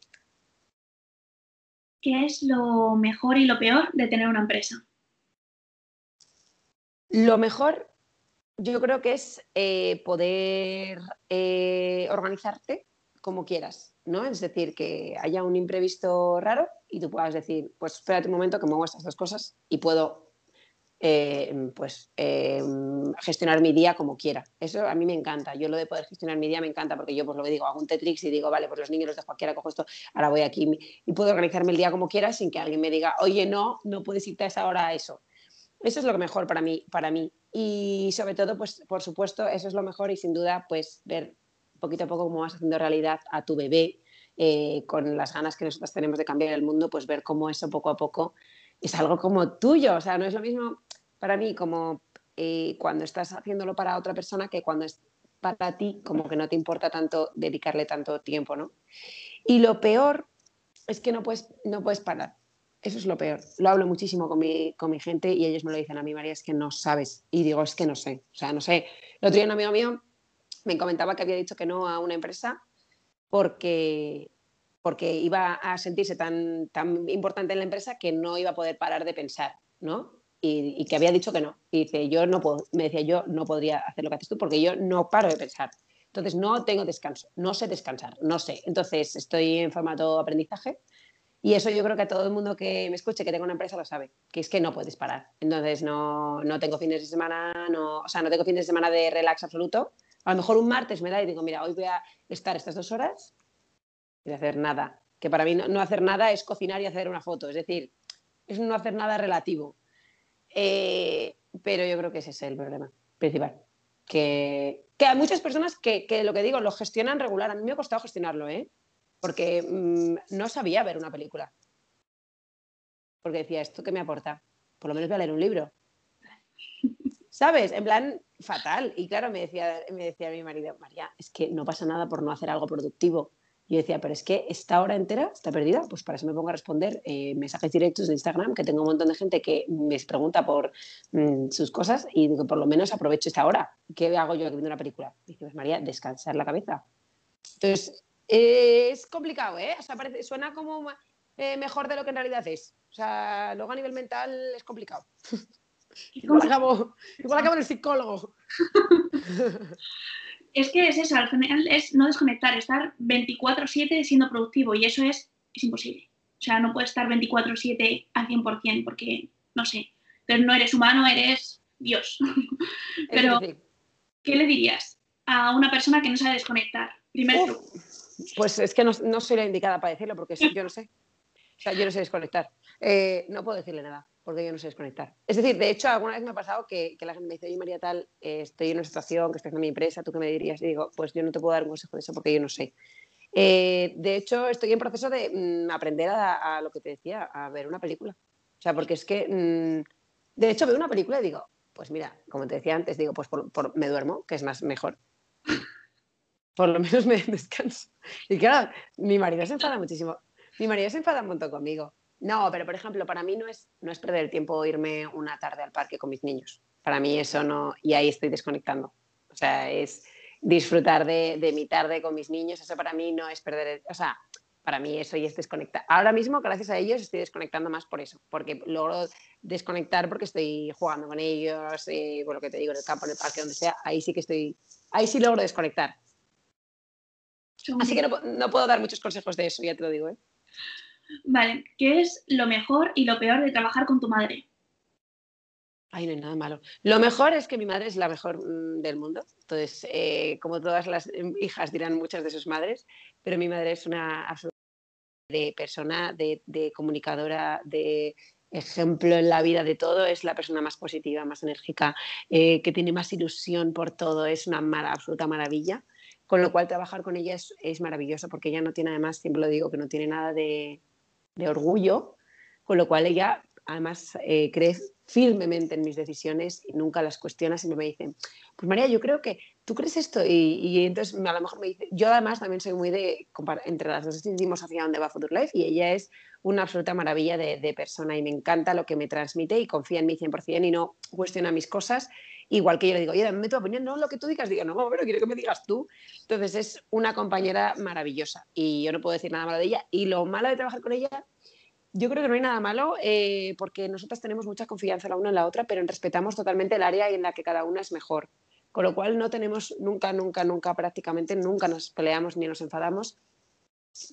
¿Qué es lo mejor y lo peor de tener una empresa? Lo mejor yo creo que es eh, poder eh, organizarte como quieras, ¿no? Es decir, que haya un imprevisto raro y tú puedas decir, pues espérate un momento que muevo estas dos cosas y puedo eh, pues, gestionar mi día como quiera. Eso a mí me encanta. Yo lo de poder gestionar mi día me encanta porque yo pues lo que digo, hago un Tetrix y digo, vale, pues los niños los dejo aquí, ahora cojo esto, ahora voy aquí y puedo organizarme el día como quiera sin que alguien me diga, oye, no, no puedes irte a esa hora a eso. Eso es lo mejor para mí, para mí. Y sobre todo, pues por supuesto, eso es lo mejor y sin duda, pues ver poquito a poco cómo vas haciendo realidad a tu bebé eh, con las ganas que nosotros tenemos de cambiar el mundo, pues ver cómo eso poco a poco es algo como tuyo. O sea, no es lo mismo para mí como eh, cuando estás haciéndolo para otra persona que cuando es para ti, como que no te importa tanto dedicarle tanto tiempo, ¿no? Y lo peor es que no puedes, no puedes parar. Eso es lo peor. Lo hablo muchísimo con mi, con mi gente y ellos me lo dicen a mí, María, es que no sabes. Y digo, es que no sé. O sea, no sé. El otro día un amigo mío me comentaba que había dicho que no a una empresa porque, porque iba a sentirse tan, tan importante en la empresa que no iba a poder parar de pensar, ¿no? Y, y, que había dicho que no. Y dice, yo no puedo, me decía, yo no podría hacer lo que haces tú porque yo no paro de pensar. Entonces, no tengo descanso, no sé descansar, no sé. Entonces, estoy en formato aprendizaje y eso yo creo que a todo el mundo que me escuche, que tenga una empresa, lo sabe, que es que no puedes parar. Entonces no, no tengo fines de semana, no, o sea, no tengo fines de semana de relax absoluto. A lo mejor un martes me da y digo, mira, hoy voy a estar estas dos horas y hacer nada. Que para mí no, hacer nada es cocinar y hacer una foto. Es decir, es no hacer nada relativo. Eh, pero yo creo que ese es el problema principal. Que, que hay muchas personas que, que, lo que digo, lo gestionan regular. A mí me ha costado gestionarlo, ¿eh? porque mm, no sabía ver una película. Porque decía, ¿esto qué me aporta? Por lo menos voy a leer un libro. ¿Sabes? En plan, fatal. Y claro, me decía, me decía mi marido, María, es que no pasa nada por no hacer algo productivo. Yo decía, pero es que esta hora entera está perdida, pues para eso me pongo a responder eh, mensajes directos de Instagram, que tengo un montón de gente que me pregunta por mm, sus cosas y digo, por lo menos aprovecho esta hora. ¿Qué hago yo viendo una película? Y dice, pues María, descansar la cabeza. Entonces, es complicado, ¿eh? O sea, parece, suena como eh, mejor de lo que en realidad es. O sea, luego a nivel mental es complicado. igual, acabo, igual acabo en el psicólogo. es que es eso, al final es no desconectar, estar 24/7 siendo productivo y eso es, es imposible. O sea, no puedes estar 24/7 al 100% porque, no sé, pero no eres humano, eres Dios. pero, ¿qué le dirías a una persona que no sabe desconectar? Primero. Pues es que no, no, soy la indicada para decirlo porque yo no sé. O sea, yo no sé desconectar. Eh, no puedo decirle nada porque yo no sé desconectar. Es decir, de hecho, alguna vez me ha pasado que, la gente me dice, oye María tal, estoy en una situación que estoy haciendo mi empresa, ¿tú qué me dirías? Y digo, pues yo no te puedo dar un consejo de eso porque yo no sé. Eh, de hecho, estoy en proceso de mm, aprender a, lo que te decía, a ver una película. O sea, porque es que, mm, de hecho, veo una película y digo, pues mira, como te decía antes, digo, pues por, me duermo, que es más mejor. por lo menos me descanso. Y claro, mi marido se enfada muchísimo. Mi marido se enfada un montón conmigo. No, pero por ejemplo, para mí no es, no es perder el tiempo irme una tarde al parque con mis niños. Para mí eso no, y ahí estoy desconectando. O sea, es disfrutar de, de mi tarde con mis niños, eso para mí no es perder, el, o sea, para mí eso y es desconectar. Ahora mismo, gracias a ellos, estoy desconectando más por eso, porque logro desconectar porque estoy jugando con ellos, eh, por lo que te digo, en el campo, en el parque, donde sea, ahí sí que estoy, ahí sí logro desconectar. Así que no, no puedo dar muchos consejos de eso, ya te lo digo, ¿eh? Vale, ¿qué es lo mejor y lo peor de trabajar con tu madre? Ay, no hay nada malo. Lo mejor es que mi madre es la mejor mm, del mundo. Entonces, eh, como todas las hijas dirán muchas de sus madres, pero mi madre es una absoluta de persona, de, comunicadora, de ejemplo en la vida de todo. Es la persona más positiva, más enérgica, eh, que tiene más ilusión por todo. Es una absoluta maravilla. Con lo cual, trabajar con ella es, es maravilloso porque ella no tiene, además, siempre lo digo, que no tiene nada de, de orgullo, con lo cual ella además eh, cree firmemente en mis decisiones y nunca las cuestiona, siempre me dice, pues María, yo creo que tú crees esto y, entonces a lo mejor me dice, yo además también soy muy de, entre las dos decidimos hacia dónde va Future Life y ella es una absoluta maravilla de, persona y me encanta lo que me transmite y confía en mí 100% y no cuestiona mis cosas. Igual que yo le digo, oye, dame tu opinión, no lo que tú digas, digo, no, pero quiero que me digas tú. Entonces es una compañera maravillosa y yo no puedo decir nada malo de ella. Y lo malo de trabajar con ella yo creo que no hay nada malo eh, porque nosotras tenemos mucha confianza la una en la otra, pero respetamos totalmente el área en la que cada una es mejor. Con lo cual no tenemos nunca, nunca, nunca, prácticamente nunca nos peleamos ni nos enfadamos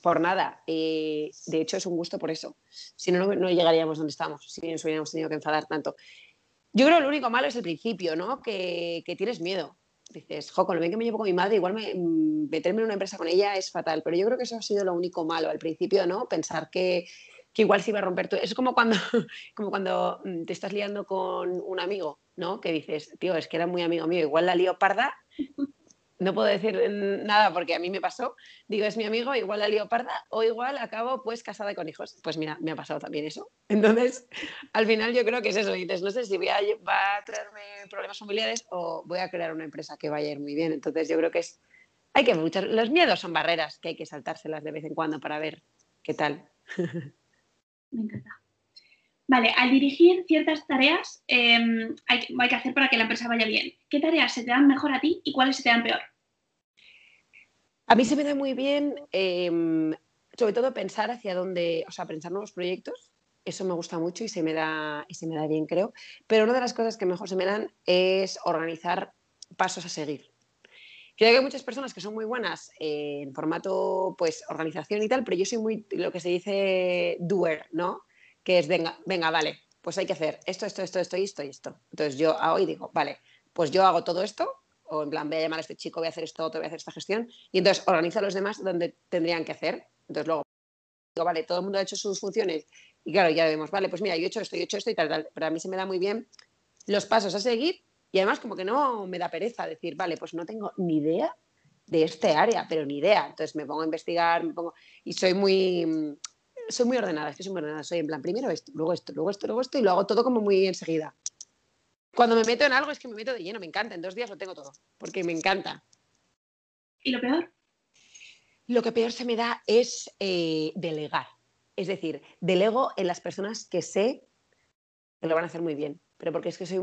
por nada. Eh, de hecho, es un gusto por eso. Si no, no llegaríamos donde estamos, si nos hubiéramos tenido que enfadar tanto. Yo creo que lo único malo es el principio, ¿no? Que, que tienes miedo. Dices, jo, con lo bien que me llevo con mi madre, igual me, mm, meterme en una empresa con ella es fatal. Pero yo creo que eso ha sido lo único malo al principio, ¿no? Pensar que, que igual se iba a romper todo. Es como cuando, como cuando mm, te estás liando con un amigo, ¿no? Que dices, tío, es que era muy amigo mío, igual la lío parda. No puedo decir nada porque a mí me pasó. Digo, es mi amigo, igual la lío parda o igual acabo pues casada con hijos. Pues mira, me ha pasado también eso. Entonces, al final yo creo que es eso. dices, no sé si voy a, va a traerme problemas familiares o voy a crear una empresa que vaya a ir muy bien. Entonces yo creo que es, hay que luchar. Los miedos son barreras que hay que saltárselas de vez en cuando para ver qué tal. Me encanta. Vale, al dirigir ciertas tareas em, hay, que hacer para que la empresa vaya bien. ¿Qué tareas se te dan mejor a ti y cuáles se te dan peor? A mí se me da muy bien, em, sobre todo pensar hacia dónde, o sea, pensar nuevos proyectos. Eso me gusta mucho y se me da, y se me da bien, creo. Pero una de las cosas que mejor se me dan es organizar pasos a seguir. Creo que hay muchas personas que son muy buenas en formato, pues, organización y tal, pero yo soy muy lo que se dice doer, ¿no? Que es, venga, venga, vale, pues hay que hacer esto, esto, esto, esto y esto y esto. Entonces yo hago y digo, vale, pues yo hago todo esto, o en plan, voy a llamar a este chico, voy a hacer esto, otro, voy a hacer esta gestión, y entonces organizo a los demás donde tendrían que hacer. Entonces luego digo, vale, todo el mundo ha hecho sus funciones, y claro, ya vemos, vale, pues mira, yo he hecho esto, yo he hecho esto y tal, tal. Pero a mí se me da muy bien los pasos a seguir y además como que no me da pereza decir, vale, pues no tengo ni idea de este área, pero ni idea. Entonces me pongo a investigar, me pongo... Y soy muy, soy muy ordenada, es que soy muy ordenada. Soy en plan, primero esto, luego esto, luego esto, luego esto, y lo hago todo como muy enseguida. Cuando me meto en algo es que me meto de lleno, me encanta. En dos días lo tengo todo, porque me encanta. ¿Y lo peor? Lo que peor se me da es eh, delegar. Es decir, delego en las personas que sé que lo van a hacer muy bien, pero porque es que soy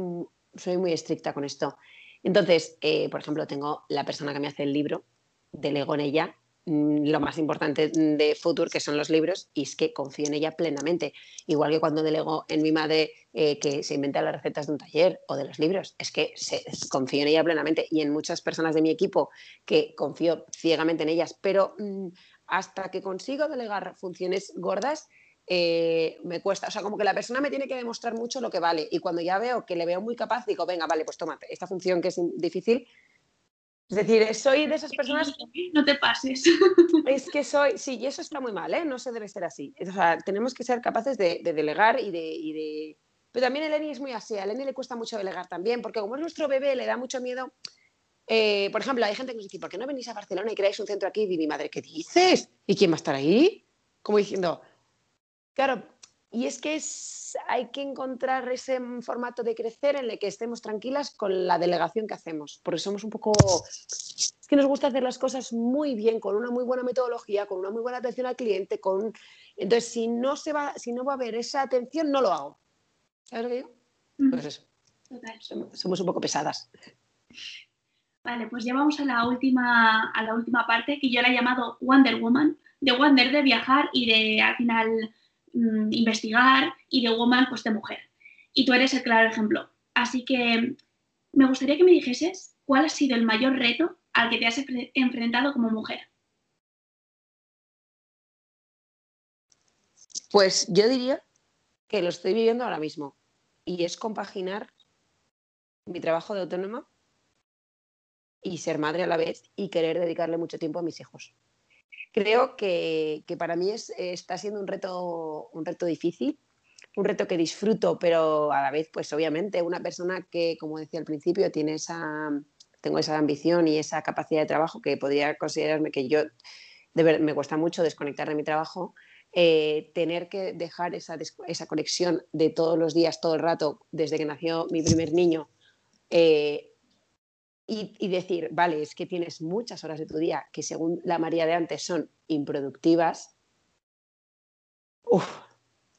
soy muy estricta con esto. Entonces, eh, por ejemplo, tengo la persona que me hace el libro, delego en ella lo más importante de Future, que son los libros, y es que confío en ella plenamente. Igual que cuando delego en mi madre eh, que se inventa las recetas de un taller o de los libros, es que se, confío en ella plenamente y en muchas personas de mi equipo que confío ciegamente en ellas, pero mm, hasta que consigo delegar funciones gordas, eh, me cuesta, o sea, como que la persona me tiene que demostrar mucho lo que vale y cuando ya veo que le veo muy capaz, digo, venga, vale, pues toma, esta función que es difícil. Es decir, soy de esas personas... No te pases. Es que soy, sí, y eso está muy mal, ¿eh? No se debe ser así. O sea, tenemos que ser capaces de, delegar y de, Pero también Eleni es muy así, a Eleni le cuesta mucho delegar también, porque como es nuestro bebé, le da mucho miedo... Eh, por ejemplo, hay gente que nos dice, ¿por qué no venís a Barcelona y creáis un centro aquí? Y mi madre, ¿qué dices? ¿Y quién va a estar ahí? Como diciendo, Claro, y es que hay que encontrar ese formato de crecer en el que estemos tranquilas con la delegación que hacemos, porque somos un poco... Es que nos gusta hacer las cosas muy bien, con una muy buena metodología, con una muy buena atención al cliente, con... Entonces, si no, se va, si no va a haber esa atención, no lo hago. ¿Sabes lo que digo? Pues eso. Somos, un poco pesadas. Vale, pues ya vamos a la última, a la última parte que yo la he llamado Wonder Woman, de Wonder de viajar y de al final Mm, investigar y de woman, pues de mujer. Y tú eres el claro ejemplo. Así que me gustaría que me dijeses cuál ha sido el mayor reto al que te has enfrentado como mujer. Pues yo diría que lo estoy viviendo ahora mismo y es compaginar mi trabajo de autónoma y ser madre a la vez y querer dedicarle mucho tiempo a mis hijos creo que, para mí es, está siendo un reto, un reto difícil, un reto que disfruto, pero a la vez, pues obviamente, una persona que, como decía al principio, tiene esa, tengo esa ambición y esa capacidad de trabajo que podría considerarme que yo, de me cuesta mucho desconectar de mi trabajo, eh, tener que dejar esa, esa, conexión de todos los días, todo el rato, desde que nació mi primer niño, eh, y, decir, vale, es que tienes muchas horas de tu día que según la María de antes son improductivas. Uf,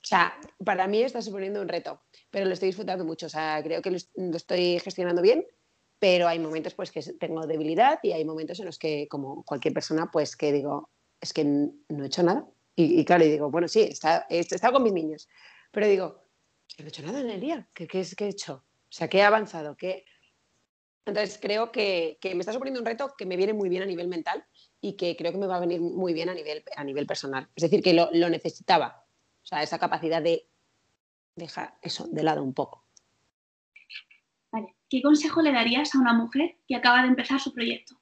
o sea, para mí está suponiendo un reto, pero lo estoy disfrutando mucho. O sea, creo que lo, estoy gestionando bien, pero hay momentos pues que tengo debilidad y hay momentos en los que, como cualquier persona, pues que digo, es que no he hecho nada. Y, claro, y digo, bueno, sí, he estado con mis niños, pero digo, no he hecho nada en el día. ¿Qué, qué, qué he hecho? O sea, ¿qué he avanzado? ¿Qué, entonces creo que, me está suponiendo un reto que me viene muy bien a nivel mental y que creo que me va a venir muy bien a nivel, a nivel personal. Es decir, que lo, necesitaba. O sea, esa capacidad de dejar eso de lado un poco. Vale. ¿Qué consejo le darías a una mujer que acaba de empezar su proyecto?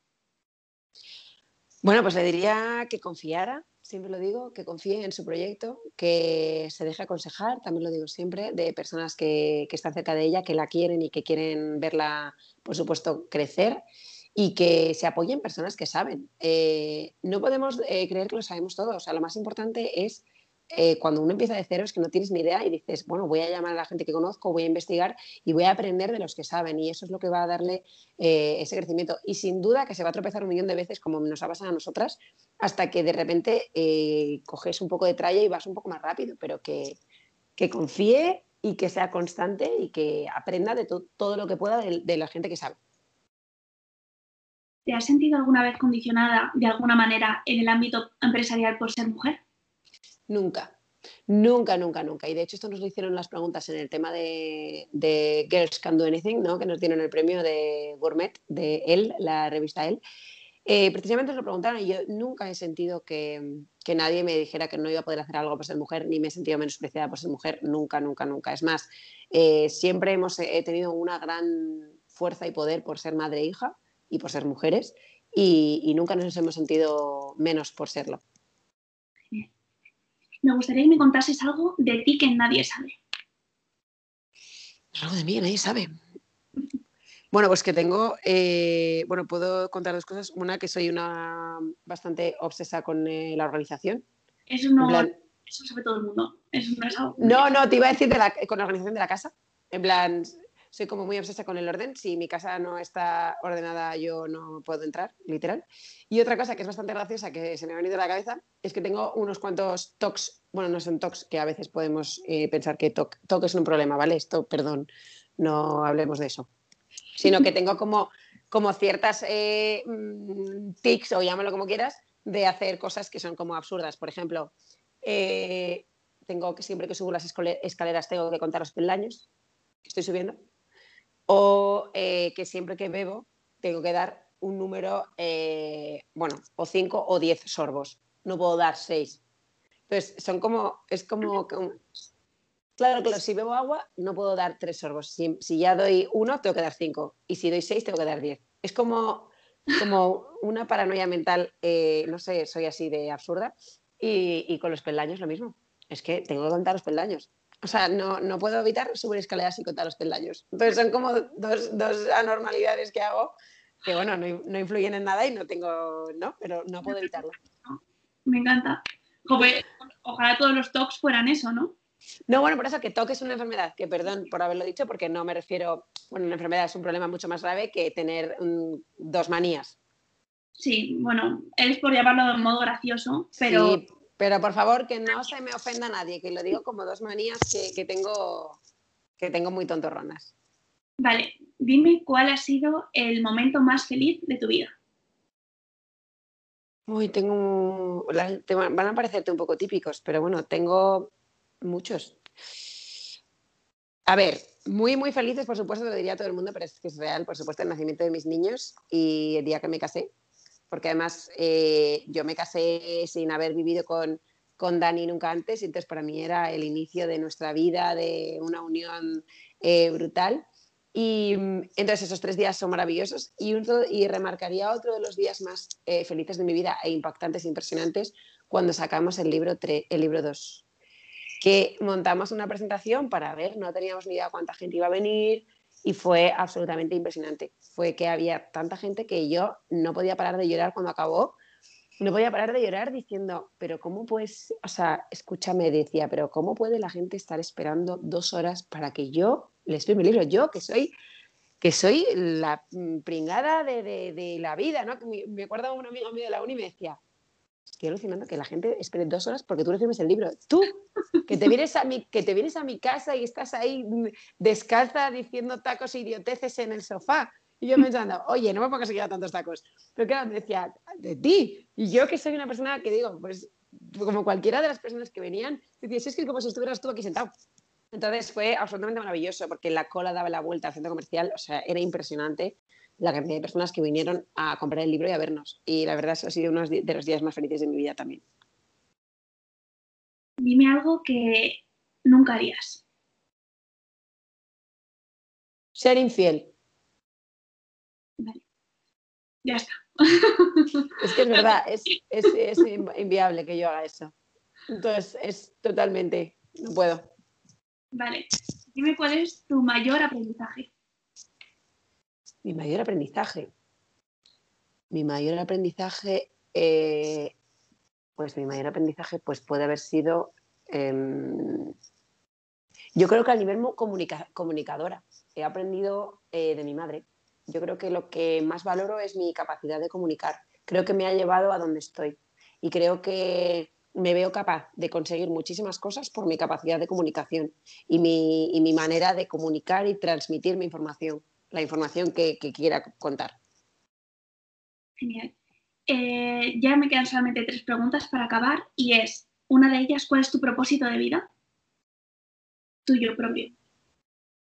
Bueno, pues le diría que confiara, siempre lo digo, que confíe en su proyecto, que se deje aconsejar, también lo digo siempre, de personas que, están cerca de ella, que la quieren y que quieren verla por supuesto, crecer y que se apoyen personas que saben. Eh, no podemos eh, creer que lo sabemos todo. O sea, lo más importante es eh, cuando uno empieza de cero es que no tienes ni idea y dices, bueno, voy a llamar a la gente que conozco, voy a investigar y voy a aprender de los que saben. Y eso es lo que va a darle ese crecimiento. Y sin duda que se va a tropezar un millón de veces, como nos ha pasado a nosotras, hasta que de repente coges un poco de tralla y vas un poco más rápido, pero que, que confíe y que sea constante y que aprenda de todo lo que pueda de, la gente que sabe. ¿Te has sentido alguna vez condicionada de alguna manera en el ámbito empresarial por ser mujer? Nunca, nunca, nunca, nunca. Y de hecho esto nos lo hicieron las preguntas en el tema de, Girls Can Do Anything, ¿no? que nos dieron el premio de Gourmet de él, la revista él. Eh, precisamente nos lo preguntaron y yo nunca he sentido que, que, nadie me dijera que no iba a poder hacer algo por ser mujer, ni me he sentido menospreciada por ser mujer, nunca, nunca, nunca. Es más, eh, siempre hemos he tenido una gran fuerza y poder por ser madre e hija y por ser mujeres y, nunca nos hemos sentido menos por serlo. Me gustaría que me contases algo de ti que nadie sabe. Algo de mí nadie sabe. Bueno, pues que tengo, eh, bueno, puedo contar dos cosas. Una, que soy una bastante obsesa con eh, la organización. Eso no, eso sabe todo el mundo. no No, te iba a decir con la organización de la casa. En plan, soy como muy obsesa con el orden. Si mi casa no está ordenada, yo no puedo entrar, literal. Y otra cosa que es bastante graciosa, que se me ha venido a la cabeza, es que tengo unos cuantos tocs, bueno, no son tocs, que a veces podemos eh, pensar que toc, toc es un problema, ¿vale? Esto, perdón, no hablemos de eso sino que tengo como, como ciertas eh, mm, tics, o llámalo como quieras, de hacer cosas que son como absurdas. Por ejemplo, eh, tengo que siempre que subo las escaleras tengo que contar los peldaños que estoy subiendo. O eh, que siempre que bebo tengo que dar un número, eh, bueno, o cinco o diez sorbos. No puedo dar seis. Entonces, son como, es como, claro, claro, si bebo agua no puedo dar tres sorbos. Si, ya doy uno, tengo que dar cinco. Y si doy seis, tengo que dar diez. Es como, como una paranoia mental, eh, no sé, soy así de absurda. Y, y, con los peldaños lo mismo. Es que tengo que contar los peldaños. O sea, no, no puedo evitar subir escaleras y contar los peldaños. Entonces son como dos, dos anormalidades que hago que, bueno, no, no, influyen en nada y no tengo, ¿no? Pero no puedo evitarlo. Me encanta. ojalá todos los TOCs fueran eso, ¿no? No, bueno, por eso que TOC es una enfermedad, que perdón por haberlo dicho, porque no me refiero, bueno, una enfermedad es un problema mucho más grave que tener dos manías. Sí, bueno, es por llamarlo de modo gracioso, pero... Sí, pero por favor, que no se me ofenda a nadie, que lo digo como dos manías que, tengo, que tengo muy tontorronas. Vale, dime cuál ha sido el momento más feliz de tu vida. Uy, tengo. van a parecerte un poco típicos, pero bueno, tengo muchos. A ver, muy, muy felices, por supuesto, lo diría todo el mundo, pero es que es real, por supuesto, el nacimiento de mis niños y el día que me casé, porque además eh, yo me casé sin haber vivido con, con Dani nunca antes, y entonces para mí era el inicio de nuestra vida, de una unión eh, brutal. Y mm, entonces esos tres días son maravillosos y, y remarcaría otro de los días más eh, felices de mi vida e impactantes e impresionantes cuando sacamos el libro, el libro 2, que montamos una presentación para ver, no teníamos ni idea cuánta gente iba a venir, y fue absolutamente impresionante. Fue que había tanta gente que yo no podía parar de llorar cuando acabó. No podía parar de llorar diciendo, pero ¿cómo puedes, o sea, escúchame, decía, pero ¿cómo puede la gente estar esperando dos horas para que yo les firme el libro? Yo, que soy, que soy la pringada de, de, de la vida, ¿no? Me, me acuerdo un amigo mío de la uni y me decía, estoy alucinando que la gente espere dos horas porque tú recibes el libro. Tú, que te, vienes a mi, que te vienes a mi casa y estás ahí descalza diciendo tacos e idioteces en el sofá. Y yo pensando, oye, no me pongas a tantos tacos. Pero claro, me decía, de ti. Y yo que soy una persona que digo, pues como cualquiera de las personas que venían, decía, es que como si estuvieras tú aquí sentado. Entonces fue absolutamente maravilloso porque la cola daba la vuelta al centro comercial, o sea, era impresionante la cantidad de personas que vinieron a comprar el libro y a vernos. Y la verdad, eso ha sido uno de los días más felices de mi vida también. Dime algo que nunca harías. Ser infiel. Vale. Ya está. Es que es verdad, es, es, es inviable que yo haga eso. Entonces, es totalmente, no puedo. Vale. Dime cuál es tu mayor aprendizaje. Mi mayor aprendizaje. Mi mayor aprendizaje, eh, pues mi mayor aprendizaje pues puede haber sido, em, yo creo que a nivel comunicadora. He aprendido eh, de mi madre. Yo creo que lo que más valoro es mi capacidad de comunicar. Creo que me ha llevado a donde estoy. Y creo que me veo capaz de conseguir muchísimas cosas por mi capacidad de comunicación y mi, y mi manera de comunicar y transmitir mi información la información que, quiera contar. Genial. Eh, ya me quedan solamente tres preguntas para acabar y es, una de ellas, ¿cuál es tu propósito de vida? Tuyo propio.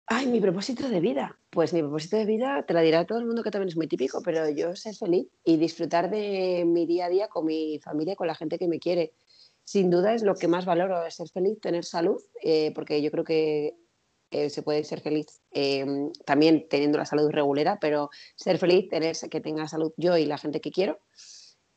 Ay, mi propósito de vida. Pues mi propósito de vida te la dirá todo el mundo que también es muy típico, pero yo ser feliz y disfrutar de mi día a día con mi familia, con la gente que me quiere. Sin duda es lo que más valoro, ser feliz, tener salud, eh, porque yo creo que se puede ser feliz em, también teniendo la salud regulera, pero ser feliz, tener que tenga salud yo y la gente que quiero.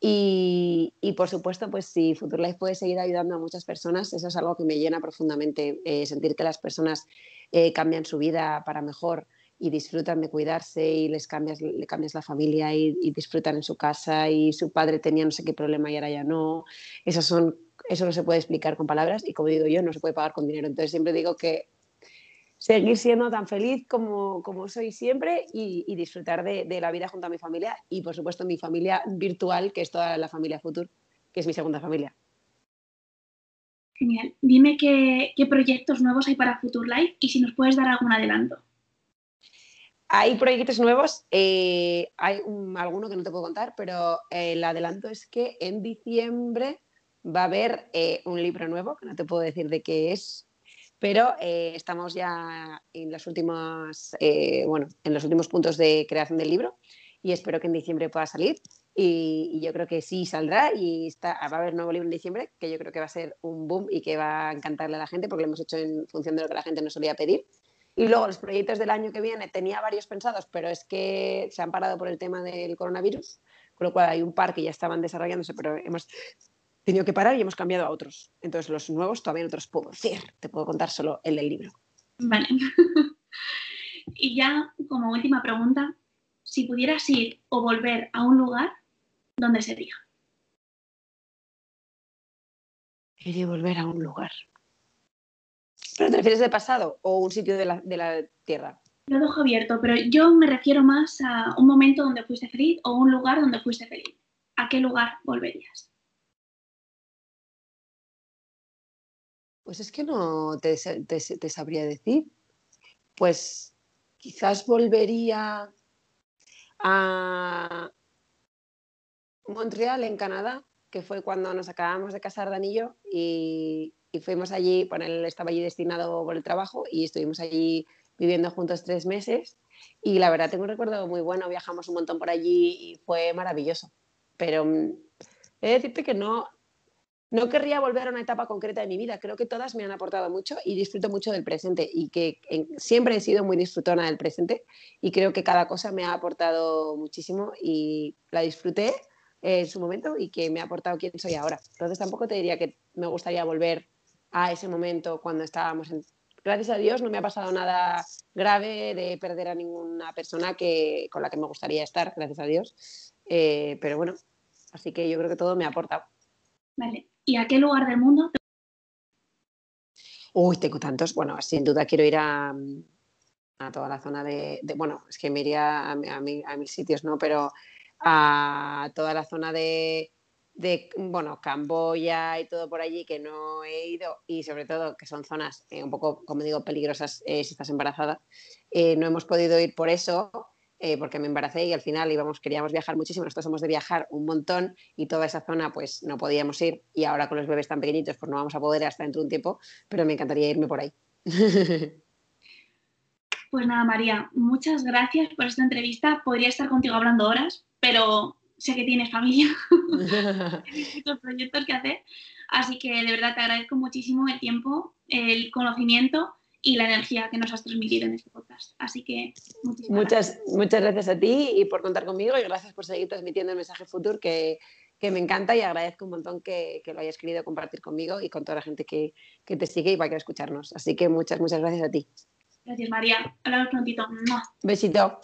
Y, y, por supuesto, pues si Future puede seguir ayudando a muchas personas, eso es algo que me llena profundamente, eh, sentir que las personas eh, cambian su vida para mejor y disfrutan de cuidarse y les cambias, le cambias la familia y, y, disfrutan en su casa y su padre tenía no sé qué problema y ahora ya no. Esas son, eso no se puede explicar con palabras y como digo yo, no se puede pagar con dinero. Entonces siempre digo que seguir siendo tan feliz como, como soy siempre y, disfrutar de, la vida junto a mi familia y, por supuesto, mi familia virtual, que es toda la familia Futur, que es mi segunda familia. Genial. Dime qué, proyectos nuevos hay para Future Life y si nos puedes dar algún adelanto. hay proyectos nuevos, eh, hay alguno que no te puedo contar, pero el adelanto es que en diciembre va a haber eh, un libro nuevo, que no te puedo decir de qué es, pero eh, estamos ya en, las últimas, bueno, en los últimos puntos de creación del libro y espero que en diciembre pueda salir. Y, yo creo que sí saldrá y está, va a haber nuevo libro en diciembre que yo creo que va a ser un boom y que va a encantarle a la gente porque lo hemos hecho en función de lo que la gente nos solía pedir. Y luego los proyectos del año que viene tenía varios pensados, pero es que se han parado por el tema del coronavirus, con lo cual hay un par que ya estaban desarrollándose, pero hemos tenido que parar y hemos cambiado a otros. Entonces los nuevos todavía no te los puedo decir, te puedo contar solo el del libro. Vale. y ya como última pregunta, si pudieras ir o volver a un lugar, ¿dónde sería? Ir y volver a un lugar. ¿Pero te refieres de pasado o un sitio de la, Tierra? Lo dejo abierto, pero yo me refiero más a un momento donde fuiste feliz o un lugar donde fuiste feliz. ¿A qué lugar volverías? Pues es que no te, sabría decir. Pues quizás volvería a Montreal, en Canadá, que fue cuando nos acabamos de casar Danillo y, y fuimos allí, bueno, él estaba allí destinado por el trabajo y estuvimos allí viviendo juntos tres meses y la verdad tengo un recuerdo muy bueno, viajamos un montón por allí y fue maravilloso. Pero mm, he de decirte que no, no querría volver a una etapa concreta de mi vida, creo que todas me han aportado mucho y disfruto mucho del presente y que siempre he sido muy disfrutona del presente y creo que cada cosa me ha aportado muchísimo y la disfruté en su momento y que me ha aportado quién soy ahora. Entonces tampoco te diría que me gustaría volver a ese momento cuando estábamos en... Gracias a Dios no me ha pasado nada grave de perder a ninguna persona que, con la que me gustaría estar, gracias a Dios. Eh, pero bueno, así que yo creo que todo me ha aportado. Vale. ¿Y a qué lugar del mundo? Uy, tengo tantos. Bueno, sin duda quiero ir a, a toda la zona de, Bueno, es que me iría a, a, a mil sitios, ¿no? Pero a toda la zona de de, bueno, Camboya y todo por allí que no he ido y sobre todo que son zonas eh, un poco, como digo, peligrosas eh, si estás embarazada. Eh, no hemos podido ir por eso, porque me embaracé y al final íbamos, queríamos viajar muchísimo, nosotros somos de viajar un montón y toda esa zona pues no podíamos ir y ahora con los bebés tan pequeñitos pues no vamos a poder hasta dentro de un tiempo, pero me encantaría irme por ahí. Pues nada, María, muchas gracias por esta entrevista. Podría estar contigo hablando horas, pero sé que tienes familia, tienes muchos proyectos que hacer, así que de verdad te agradezco muchísimo el tiempo, el conocimiento y la energía que nos has transmitido en este podcast. Así que muchas, gracias. muchas gracias a ti y por contar conmigo y gracias por seguir transmitiendo el mensaje futuro que, que me encanta y agradezco un montón que, que, lo hayas querido compartir conmigo y con toda la gente que, que te sigue y va a querer escucharnos. Así que muchas, muchas gracias a ti. Gracias, María. Hablamos prontito. Besito.